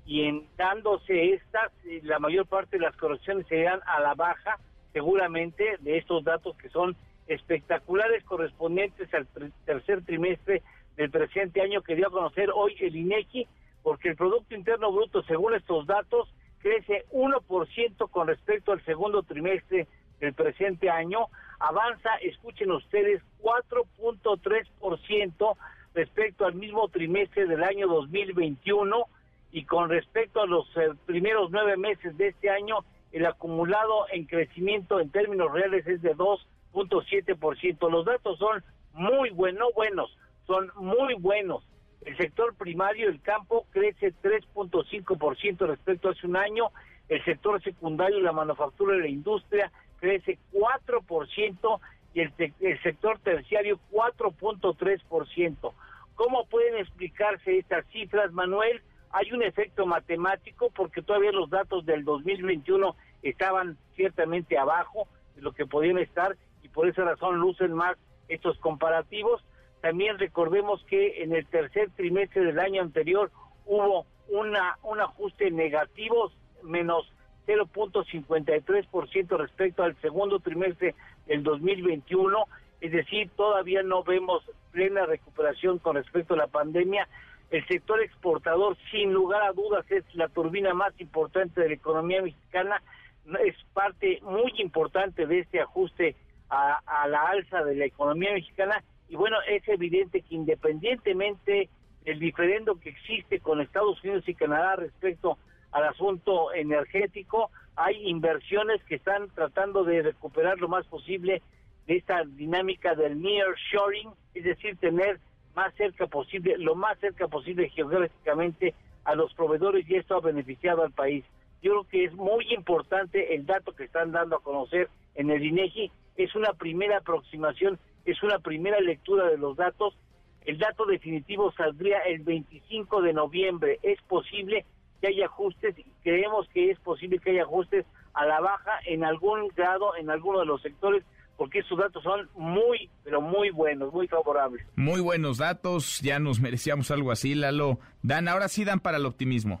y en dándose estas, eh, la mayor parte de las correcciones serán a la baja, seguramente, de estos datos que son espectaculares correspondientes al tercer trimestre del presente año que dio a conocer hoy el INEGI, porque el Producto Interno Bruto, según estos datos, crece 1% con respecto al segundo trimestre del presente año, avanza, escuchen ustedes, 4.3% respecto al mismo trimestre del año 2021 y con respecto a los eh, primeros nueve meses de este año, el acumulado en crecimiento en términos reales es de 2.7%. Los datos son muy buenos, buenos, son muy buenos. El sector primario, el campo, crece 3.5% respecto a hace un año. El sector secundario, la manufactura y la industria, crece 4% y el, el sector terciario 4.3%. ¿Cómo pueden explicarse estas cifras, Manuel? Hay un efecto matemático porque todavía los datos del 2021 estaban ciertamente abajo de lo que podían estar y por esa razón lucen más estos comparativos. También recordemos que en el tercer trimestre del año anterior hubo una, un ajuste negativo, menos 0.53% respecto al segundo trimestre del 2021, es decir, todavía no vemos plena recuperación con respecto a la pandemia. El sector exportador, sin lugar a dudas, es la turbina más importante de la economía mexicana, es parte muy importante de este ajuste a, a la alza de la economía mexicana y bueno, es evidente que independientemente del diferendo que existe con Estados Unidos y Canadá respecto al asunto energético, hay inversiones que están tratando de recuperar lo más posible de esta dinámica del near shoring, es decir, tener más cerca posible, lo más cerca posible geográficamente a los proveedores y esto ha beneficiado al país. Yo creo que es muy importante el dato que están dando a conocer en el INEGI, es una primera aproximación es una primera lectura de los datos. El dato definitivo saldría el 25 de noviembre. Es posible que haya ajustes, creemos que es posible que haya ajustes a la baja en algún grado en alguno de los sectores porque esos datos son muy, pero muy buenos, muy favorables. Muy buenos datos, ya nos merecíamos algo así, Lalo. Dan, ahora sí dan para el optimismo.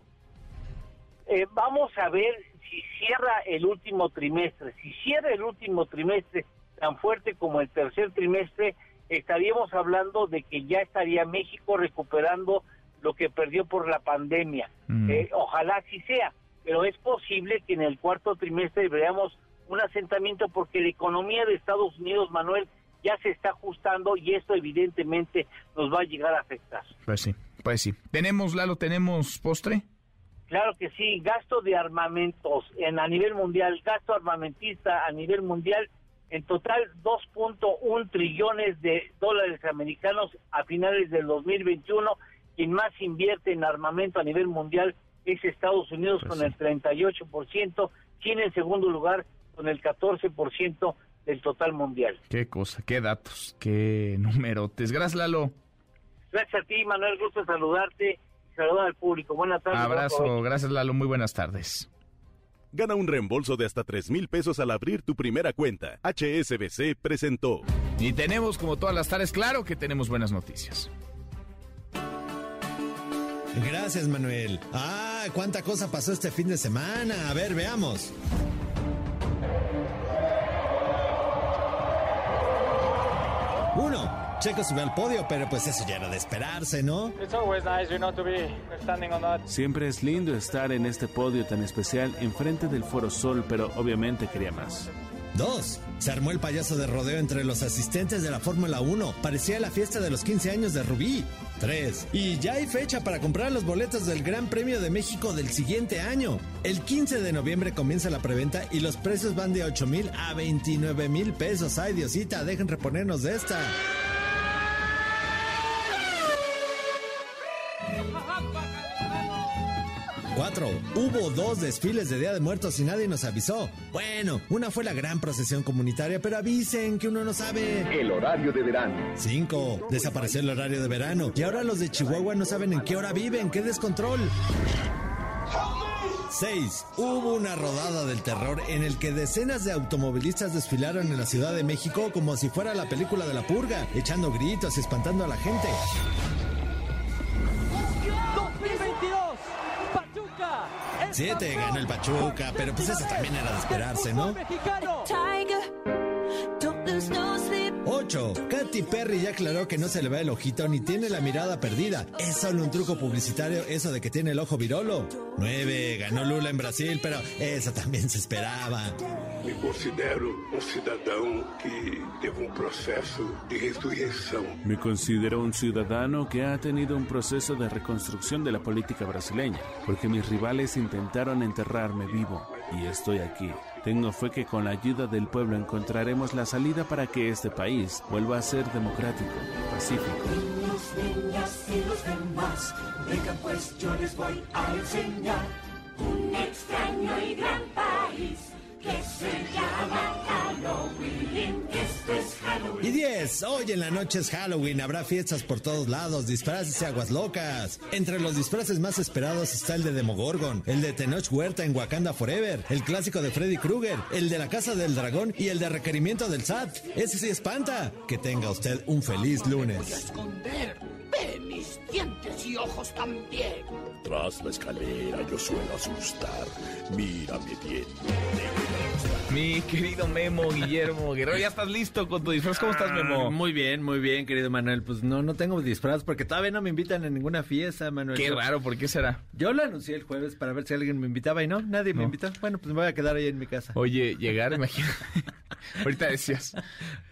Eh, vamos a ver si cierra el último trimestre. Si cierra el último trimestre tan fuerte como el tercer trimestre, estaríamos hablando de que ya estaría México recuperando lo que perdió por la pandemia. Mm. Eh, ojalá así sea, pero es posible que en el cuarto trimestre veamos un asentamiento porque la economía de Estados Unidos, Manuel, ya se está ajustando y esto evidentemente nos va a llegar a afectar. Pues sí, pues sí. ¿Tenemos, Lalo, tenemos postre? Claro que sí, gasto de armamentos en a nivel mundial, gasto armamentista a nivel mundial en total 2.1 trillones de dólares americanos a finales del 2021. Quien más invierte en armamento a nivel mundial es Estados Unidos Pues con el 38%, China en segundo lugar con el 14% del total mundial. Qué cosa, qué datos, qué numerotes. Gracias, Lalo. Gracias a ti, Manuel, gusto saludarte y saludar al público. Buenas tardes. Abrazo, gracias, Lalo. Muy buenas tardes. Gana un reembolso de hasta 3 mil pesos al abrir tu primera cuenta. HSBC presentó. Y tenemos, como todas las tardes, claro que tenemos buenas noticias. Gracias, Manuel. Ah, cuánta cosa pasó este fin de semana. A ver, veamos. Uno, Checo subió al podio, pero pues eso ya era de esperarse, ¿no? It's always nice, you know, to be standing on that. Siempre es lindo estar en este podio tan especial enfrente del Foro Sol, pero obviamente quería más. Dos, se armó el payaso de rodeo entre los asistentes de la Fórmula 1. Parecía la fiesta de los 15 años de Rubí. Tres, y ya hay fecha para comprar los boletos del Gran Premio de México del siguiente año. El 15 de noviembre comienza la preventa y los precios van de 8 mil a 29 mil pesos. Ay, Diosita, dejen reponernos de esta. 4. Hubo dos desfiles de Día de Muertos y nadie nos avisó. Bueno, una fue la gran procesión comunitaria, pero avisen que uno no sabe. El horario de verano. 5. Desapareció el horario de verano y ahora los de Chihuahua no saben en qué hora viven. ¡Qué descontrol! 6. Hubo una rodada del terror en el que decenas de automovilistas desfilaron en la Ciudad de México como si fuera la película de la purga, echando gritos y espantando a la gente. 7. Gana el Pachuca, pero pues eso también era de esperarse, ¿no? Mexicano. 8. Katy Perry ya aclaró que no se le va el ojito ni tiene la mirada perdida. Es solo un truco publicitario eso de que tiene el ojo virolo. 9. Ganó Lula en Brasil, pero eso también se esperaba. Me considero um cidadão que teve um processo de ressurreição. Me considero un ciudadano que ha tenido un proceso de reconstrucción de la política brasileña, porque mis rivales intentaron enterrarme vivo y estoy aquí. Tengo fe que con la ayuda del pueblo encontraremos la salida para que este país vuelva a ser democrático, pacífico. Niños, niñas y los demás, pues yo les voy a enseñar un extraño y gran país que se llama Halloween. Esto es Halloween. Y 10. Hoy en la noche es Halloween, habrá fiestas por todos lados, disfraces y aguas locas. Entre los disfraces más esperados está el de Demogorgon, el de Tenoch Huerta en Wakanda Forever, el clásico de Freddy Krueger, el de la Casa del Dragón y el de requerimiento del SAT. Ese sí espanta. Que tenga usted un feliz lunes. Ve mis dientes y ojos también. Tras la escalera yo suelo asustar. Mírame bien. Mi querido Memo Guillermo Guerrero, ¿ya estás listo con tu disfraz? ¿Cómo estás, Memo? Ah, Muy bien, muy bien, querido Manuel. Pues no, no tengo disfraz porque todavía no me invitan a ninguna fiesta, Manuel. Qué raro, ¿por qué será? Yo lo anuncié el jueves para ver si alguien me invitaba y no, nadie me No. invitó. Bueno, pues me voy a quedar ahí en mi casa. Oye, llegar, imagínate. Ahorita decías,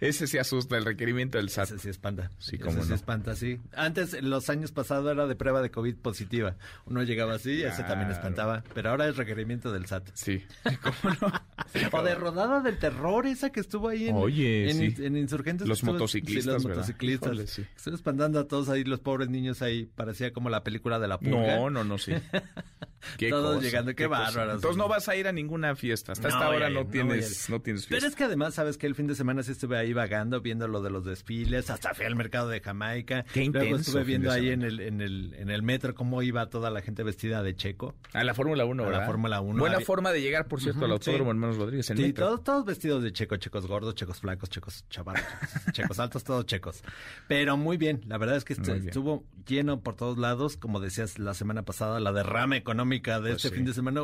ese sí asusta, el requerimiento del SAT. Ese sí espanta. Sí, Ese cómo sí no. espanta, sí. Antes, en los años pasados, era de prueba de COVID positiva. Uno llegaba así y ese también Claro. espantaba. Pero ahora es requerimiento del SAT. Sí. o de rodada del terror, esa que estuvo ahí en, Oye, en, sí. en Insurgentes. Los Estuvo- motociclistas, Sí, los ¿verdad? motociclistas. Sí. Estuvo espantando a todos ahí, los pobres niños ahí. Parecía como la película de la purga. No, no, no, sí. Qué Todos cosa, llegando, qué cosa. bárbaros. Entonces no vas a ir a ninguna fiesta. Hasta esta voy hora no tienes, no tienes Pero fiesta. es que además, ¿sabes que El fin de semana sí estuve ahí vagando, viendo lo de los desfiles, hasta fui al mercado de Jamaica. Qué Luego estuve viendo ahí en el, en, el, en el metro cómo iba toda la gente vestida de checo. A la Fórmula 1, A la ¿verdad? Fórmula 1. Buena Había- forma de llegar, por cierto, al Autódromo sí. Hermanos Rodríguez en Sí, metro. todos, todos vestidos de checo, checos gordos, checos flacos, checos chavalos, checos, checos altos, todos checos. Pero muy bien, la verdad es que estuvo lleno por todos lados, como decías la semana pasada, la derrama económica de Pues este sí. fin de semana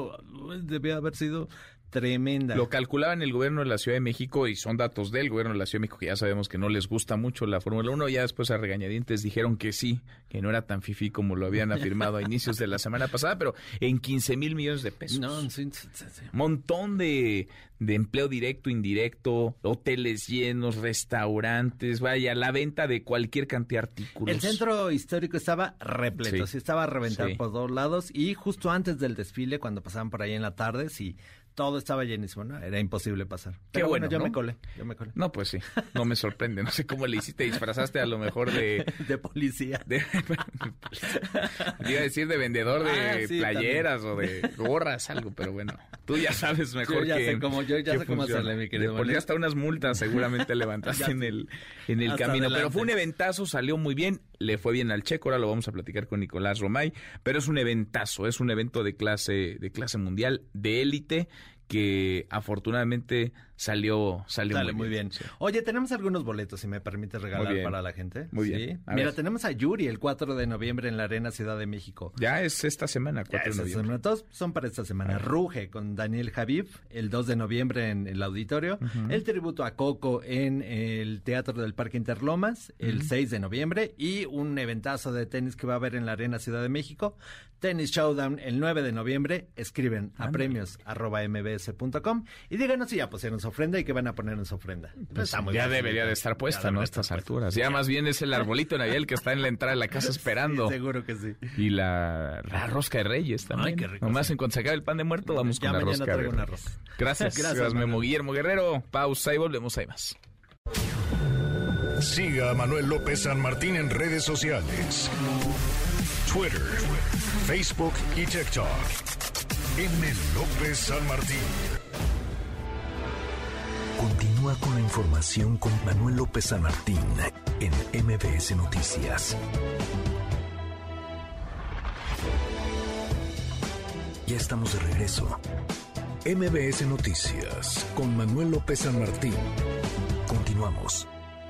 debía haber sido tremenda. Lo calculaban el gobierno de la Ciudad de México y son datos del gobierno de la Ciudad de México que ya sabemos que no les gusta mucho la Fórmula 1. Ya después a regañadientes dijeron que sí, que no era tan fifí como lo habían afirmado a inicios de la semana pasada, pero en 15 mil millones de pesos. No, sí, sí. Montón de, de empleo directo, indirecto, hoteles llenos, restaurantes, vaya, la venta de cualquier cantidad de artículos. El centro histórico estaba repleto, Sí. sí, estaba a reventar Sí. por todos lados y justo antes del desfile, cuando pasaban por ahí en la tarde, sí, todo estaba llenísimo, ¿no? Era imposible pasar. Qué Pero bueno, yo ¿no? me colé, yo me colé. No, pues sí, no me sorprende. No sé cómo le hiciste, disfrazaste a lo mejor de... De policía. de iba a decir de vendedor de Ah, sí, playeras o de gorras, algo, pero bueno, tú ya sabes mejor Yo ya que... sé cómo- yo ya sé cómo hacerle, mi querido De por sí Manuel. hasta unas multas seguramente levantaste en el, en el camino. Pero fue un eventazo, salió muy bien, le fue bien al Checo, ahora lo vamos a platicar con Nicolás Romay, pero es un eventazo, es un evento de clase, de clase mundial, de élite, que afortunadamente salió, salió Sale muy muy bien. Sí. Oye, tenemos algunos boletos, si me permites regalar bien. para la gente. Muy ¿Sí? bien. A Mira, ver. tenemos a Yuri el 4 de noviembre en la Arena Ciudad de México. Ya es esta semana, Ya 4 de esta noviembre. semana. Todos son para esta semana. Ruge con Daniel Javif el 2 de noviembre en el auditorio. El tributo a Coco en el Teatro del Parque Interlomas el 6 de noviembre. Y un eventazo de tenis que va a haber en la Arena Ciudad de México. Tenis Showdown el 9 de noviembre. Escriben a premios arroba mbs.com y díganos si ya pusieron su ofrenda y qué van a poner en su ofrenda. Pues Está muy ya debería de estar puesta, ¿no? A estas alturas. Ya más bien es el arbolito Navidad el que está en la entrada de la casa esperando. Sí, seguro que sí. Y la, la rosca de reyes también. Ay, qué rico, Nomás sí. en cuando se acabe el pan de muerto, vamos Ya con la rosca de reyes. Gracias, Gracias, gracias, Memo. Guillermo Guerrero. Pausa y volvemos, hay más. Siga a Manuel López San Martín en redes sociales. Twitter, Facebook y TikTok. M. López San Martín. Continúa con la información con Manuel López San Martín en MBS Noticias. Ya estamos de regreso. MBS Noticias con Manuel López San Martín. Continuamos.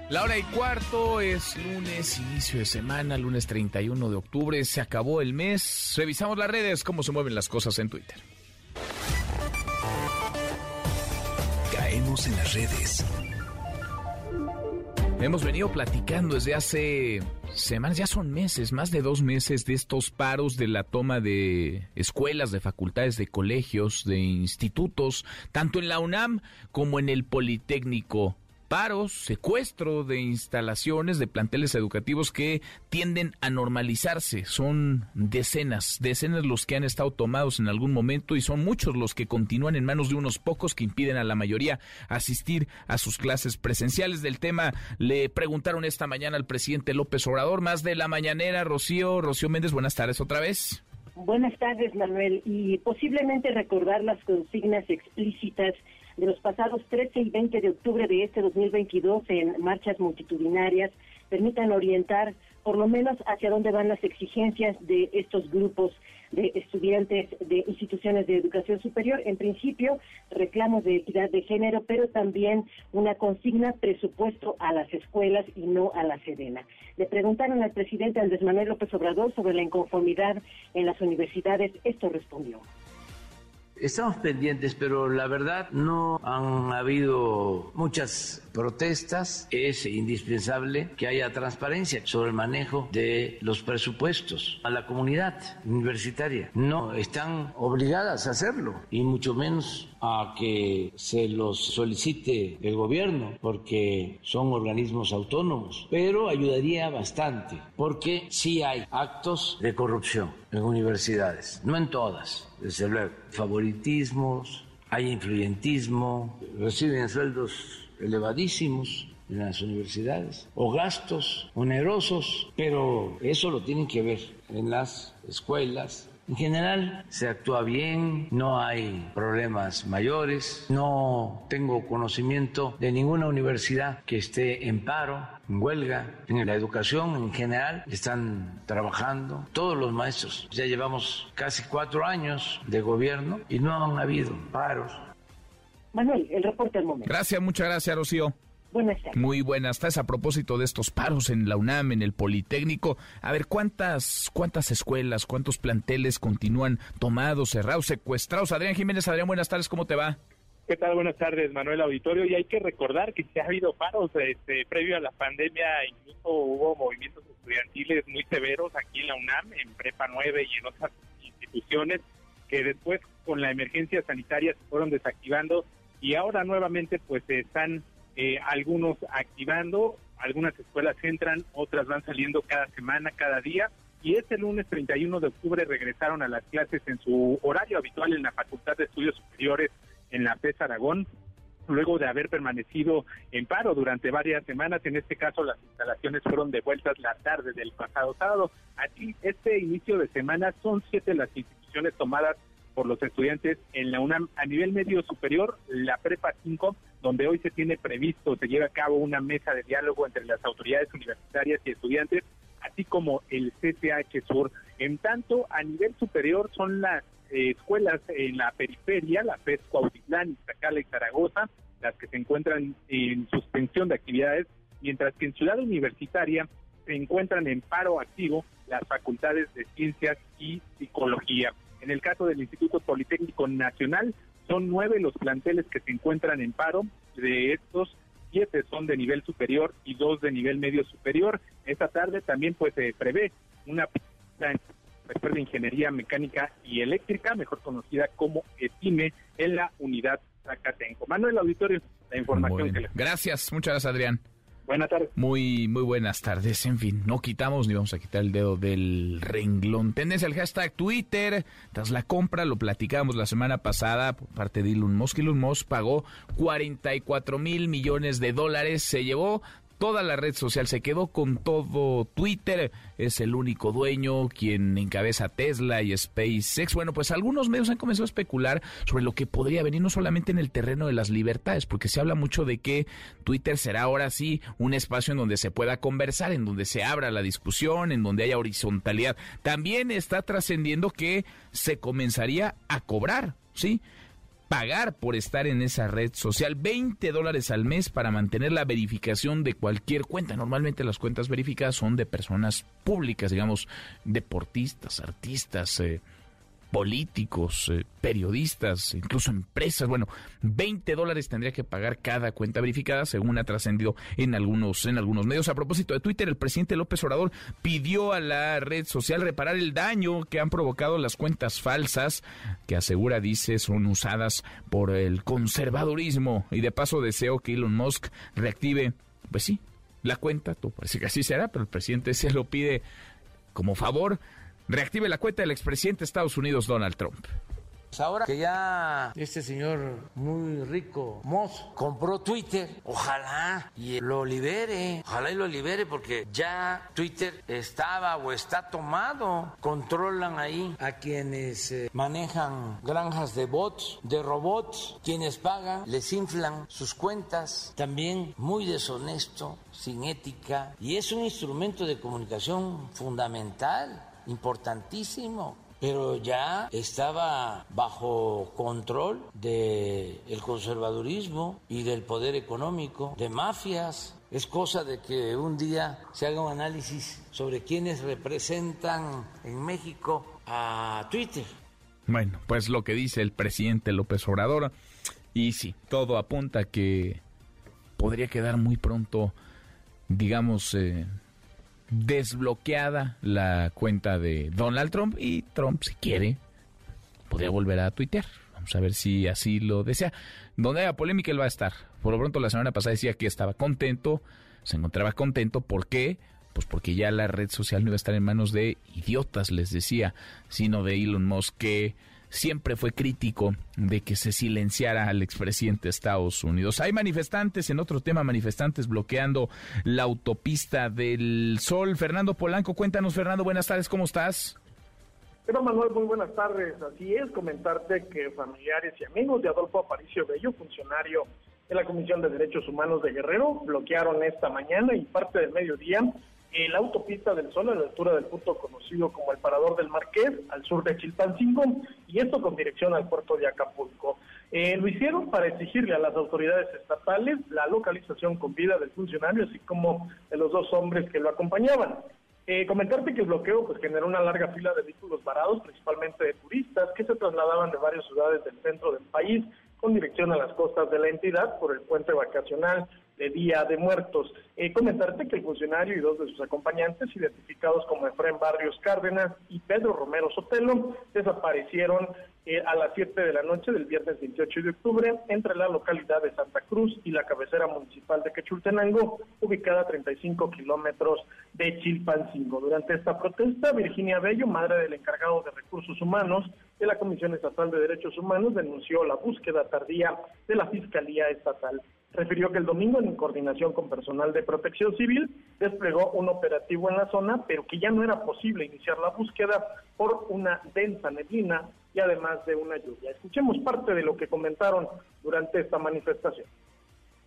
La hora y cuarto es lunes, inicio de semana, lunes 31 de octubre. Se acabó el mes. Revisamos las redes, cómo se mueven las cosas en Twitter. En las redes. Hemos venido platicando desde hace semanas, ya son meses, más de dos meses de estos paros de la toma de escuelas, de facultades, de colegios, de institutos, tanto en la UNAM como en el Politécnico paros, secuestro de instalaciones, de planteles educativos que tienden a normalizarse. Son decenas, decenas los que han estado tomados en algún momento y son muchos los que continúan en manos de unos pocos que impiden a la mayoría asistir a sus clases presenciales. Del tema le preguntaron esta mañana al presidente López Obrador, más de la mañanera, Rocío, Rocío Méndez, buenas tardes otra vez. Buenas tardes, Manuel, y posiblemente recordar las consignas explícitas de los pasados 13 y 20 de octubre de este 2022 en marchas multitudinarias permitan orientar por lo menos hacia dónde van las exigencias de estos grupos de estudiantes de instituciones de educación superior. En principio, reclamos de equidad de género, pero también una consigna presupuesto a las escuelas y no a la Sedena. Le preguntaron al presidente Andrés Manuel López Obrador sobre la inconformidad en las universidades. Esto respondió. Estamos pendientes, pero la verdad no han habido muchas protestas. Es indispensable que haya transparencia sobre el manejo de los presupuestos a la comunidad universitaria. No están obligadas a hacerlo y mucho menos a que se los solicite el gobierno porque son organismos autónomos, pero ayudaría bastante porque sí hay actos de corrupción en universidades, no en todas, desde luego, favoritismos, hay influyentismo, reciben sueldos elevadísimos en las universidades o gastos onerosos, pero eso lo tienen que ver en las escuelas, en general se actúa bien, no hay problemas mayores, no tengo conocimiento de ninguna universidad que esté en paro, en huelga, en la educación en general están trabajando, todos los maestros, ya llevamos casi cuatro años de gobierno y no han habido paros. Manuel, el reporte al momento. Gracias, muchas gracias, Rocío. Buenas tardes. Muy buenas tardes. A propósito de estos paros en la UNAM, en el Politécnico, a ver, ¿cuántas, cuántas escuelas, cuántos planteles continúan tomados, cerrados, secuestrados? Adrián Jiménez, Adrián, buenas tardes, ¿cómo te va? ¿Qué tal? Buenas tardes, Manuel Auditorio. Y hay que recordar que se ha habido paros este, previo a la pandemia, incluso hubo movimientos estudiantiles muy severos aquí en la UNAM, en Prepa 9 y en otras instituciones, que después con la emergencia sanitaria se fueron desactivando y ahora nuevamente pues se están eh, algunos activando, algunas escuelas entran, otras van saliendo cada semana, cada día. Y este lunes 31 de octubre regresaron a las clases en su horario habitual en la Facultad de Estudios Superiores en la PES Aragón, luego de haber permanecido en paro durante varias semanas. En este caso, las instalaciones fueron devueltas la tarde del pasado sábado. Aquí, este inicio de semana son siete las instituciones tomadas por los estudiantes en la UNAM a nivel medio superior, la Prepa 5, donde hoy se tiene previsto, se lleva a cabo una mesa de diálogo entre las autoridades universitarias y estudiantes, así como el CCH Sur. En tanto, a nivel superior son las eh, escuelas en la periferia, la PES Cuautitlán, Iztacala y Zaragoza, las que se encuentran en suspensión de actividades, mientras que en Ciudad Universitaria se encuentran en paro activo las facultades de ciencias y psicología. En el caso del Instituto Politécnico Nacional, son nueve los planteles que se encuentran en paro. De estos, siete son de nivel superior y dos de nivel medio superior. Esta tarde también pues se prevé una de Ingeniería Mecánica y Eléctrica, mejor conocida como ETIME, en la unidad Zacatenco. Manuel Auditorio, la información que le... Gracias, muchas gracias Adrián. Buenas tardes. Muy, muy buenas tardes. En fin, no quitamos ni vamos a quitar el dedo del renglón. Tendencia el hashtag Twitter. Tras la compra, lo platicamos la semana pasada por parte de Elon Musk. Elon Musk pagó 44 mil millones de dólares. Se llevó toda la red social, se quedó con todo Twitter, es el único dueño quien encabeza Tesla y SpaceX. Bueno, pues algunos medios han comenzado a especular sobre lo que podría venir no solamente en el terreno de las libertades, porque se habla mucho de que Twitter será ahora sí un espacio en donde se pueda conversar, en donde se abra la discusión, en donde haya horizontalidad. También está trascendiendo que se comenzaría a cobrar, ¿sí? Pagar por estar en esa red social 20 dólares al mes para mantener la verificación de cualquier cuenta. Normalmente las cuentas verificadas son de personas públicas, digamos, deportistas, artistas, eh, políticos, eh, periodistas, incluso empresas. Bueno, 20 dólares tendría que pagar cada cuenta verificada, según ha trascendido en algunos, en algunos medios. A propósito de Twitter, el presidente López Obrador pidió a la red social reparar el daño que han provocado las cuentas falsas, que asegura, dice, son usadas por el conservadurismo. Y de paso deseo que Elon Musk reactive, pues sí, la cuenta, todo parece que así será, pero el presidente se lo pide como favor reactive la cuenta del expresidente de Estados Unidos, Donald Trump. Pues ahora que ya este señor muy rico, Moss, compró Twitter, ojalá y lo libere, ojalá y lo libere porque ya Twitter estaba o está tomado. Controlan ahí a quienes eh, manejan granjas de bots, de robots, quienes pagan, les inflan sus cuentas, también muy deshonesto, sin ética, y es un instrumento de comunicación fundamental importantísimo, pero ya estaba bajo control del el conservadurismo y del poder económico, de mafias. Es cosa de que un día se haga un análisis sobre quiénes representan en México a Twitter. Bueno, pues lo que dice el presidente López Obrador, y sí, todo apunta que podría quedar muy pronto, digamos, eh, desbloqueada la cuenta de Donald Trump y Trump, si quiere, podría volver a tuitear. Vamos a ver si así lo desea. Donde haya polémica, él va a estar. Por lo pronto, la semana pasada decía que estaba contento, se encontraba contento. ¿Por qué? Pues porque ya la red social no iba a estar en manos de idiotas, les decía, sino de Elon Musk, que siempre fue crítico de que se silenciara al expresidente de Estados Unidos. Hay manifestantes, en otro tema, manifestantes bloqueando la autopista del Sol. Fernando Polanco, cuéntanos, Fernando, buenas tardes, ¿cómo estás? Pero Manuel, muy buenas tardes. Así es, comentarte que familiares y amigos de Adolfo Aparicio Bello, funcionario de la Comisión de Derechos Humanos de Guerrero, bloquearon esta mañana y parte del mediodía la autopista del Sol a la altura del punto conocido como el Parador del Marqués, al sur de Chilpancingo, y esto con dirección al puerto de Acapulco. Eh, lo hicieron para exigirle a las autoridades estatales la localización con vida del funcionario, así como de los dos hombres que lo acompañaban. Eh, comentarte que el bloqueo pues, generó una larga fila de vehículos varados, principalmente de turistas, que se trasladaban de varias ciudades del centro del país con dirección a las costas de la entidad por el puente vacacional de Día de Muertos. Eh, comentarte que el funcionario y dos de sus acompañantes, identificados como Efraín Barrios Cárdenas y Pedro Romero Sotelo, desaparecieron eh, a las 7 de la noche del viernes 28 de octubre entre la localidad de Santa Cruz y la cabecera municipal de Quechultenango, ubicada a 35 kilómetros de Chilpancingo. Durante esta protesta, Virginia Bello, madre del encargado de recursos humanos de la Comisión Estatal de Derechos Humanos, denunció la búsqueda tardía de la Fiscalía Estatal refirió que el domingo, en coordinación con personal de protección civil, desplegó un operativo en la zona, pero que ya no era posible iniciar la búsqueda por una densa neblina y además de una lluvia. Escuchemos parte de lo que comentaron durante esta manifestación.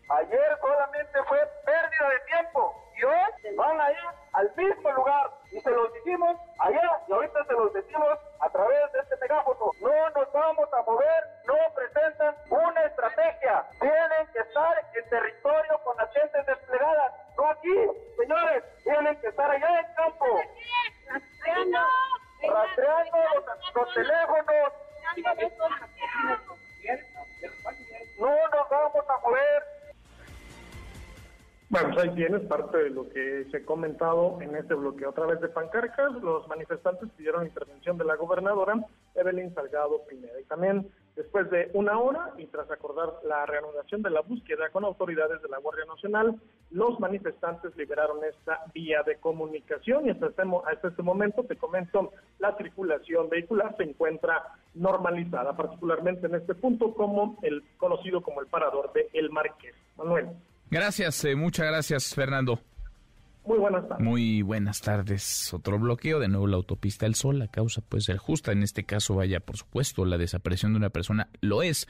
Ayer solamente fue pérdida de tiempo y hoy van a ir al mismo lugar y se los dijimos allá y ahorita se los decimos a través de este megáfono. No nos vamos a mover, no presentan una estrategia. Tienen que estar en territorio con las gentes desplegadas, no aquí, señores, tienen que estar allá en campo. Rastreando, rastreando los, teléfonos. No nos vamos a mover bueno, pues ahí tienes parte de lo que se ha comentado en este bloqueo. A través de pancarcas, los manifestantes pidieron intervención de la gobernadora Evelyn Salgado Pineda. Y también, después de una hora y tras acordar la reanudación de la búsqueda con autoridades de la Guardia Nacional, los manifestantes liberaron esta vía de comunicación y hasta este, este momento, te comento, la circulación vehicular se encuentra normalizada, particularmente en este punto como el conocido como el parador de El Marqués. Manuel. Gracias, eh, muchas gracias, Fernando. Muy buenas tardes. Muy buenas tardes. Otro bloqueo, de nuevo la autopista El Sol. La causa puede ser justa. En este caso, vaya, por supuesto, la desaparición de una persona lo es.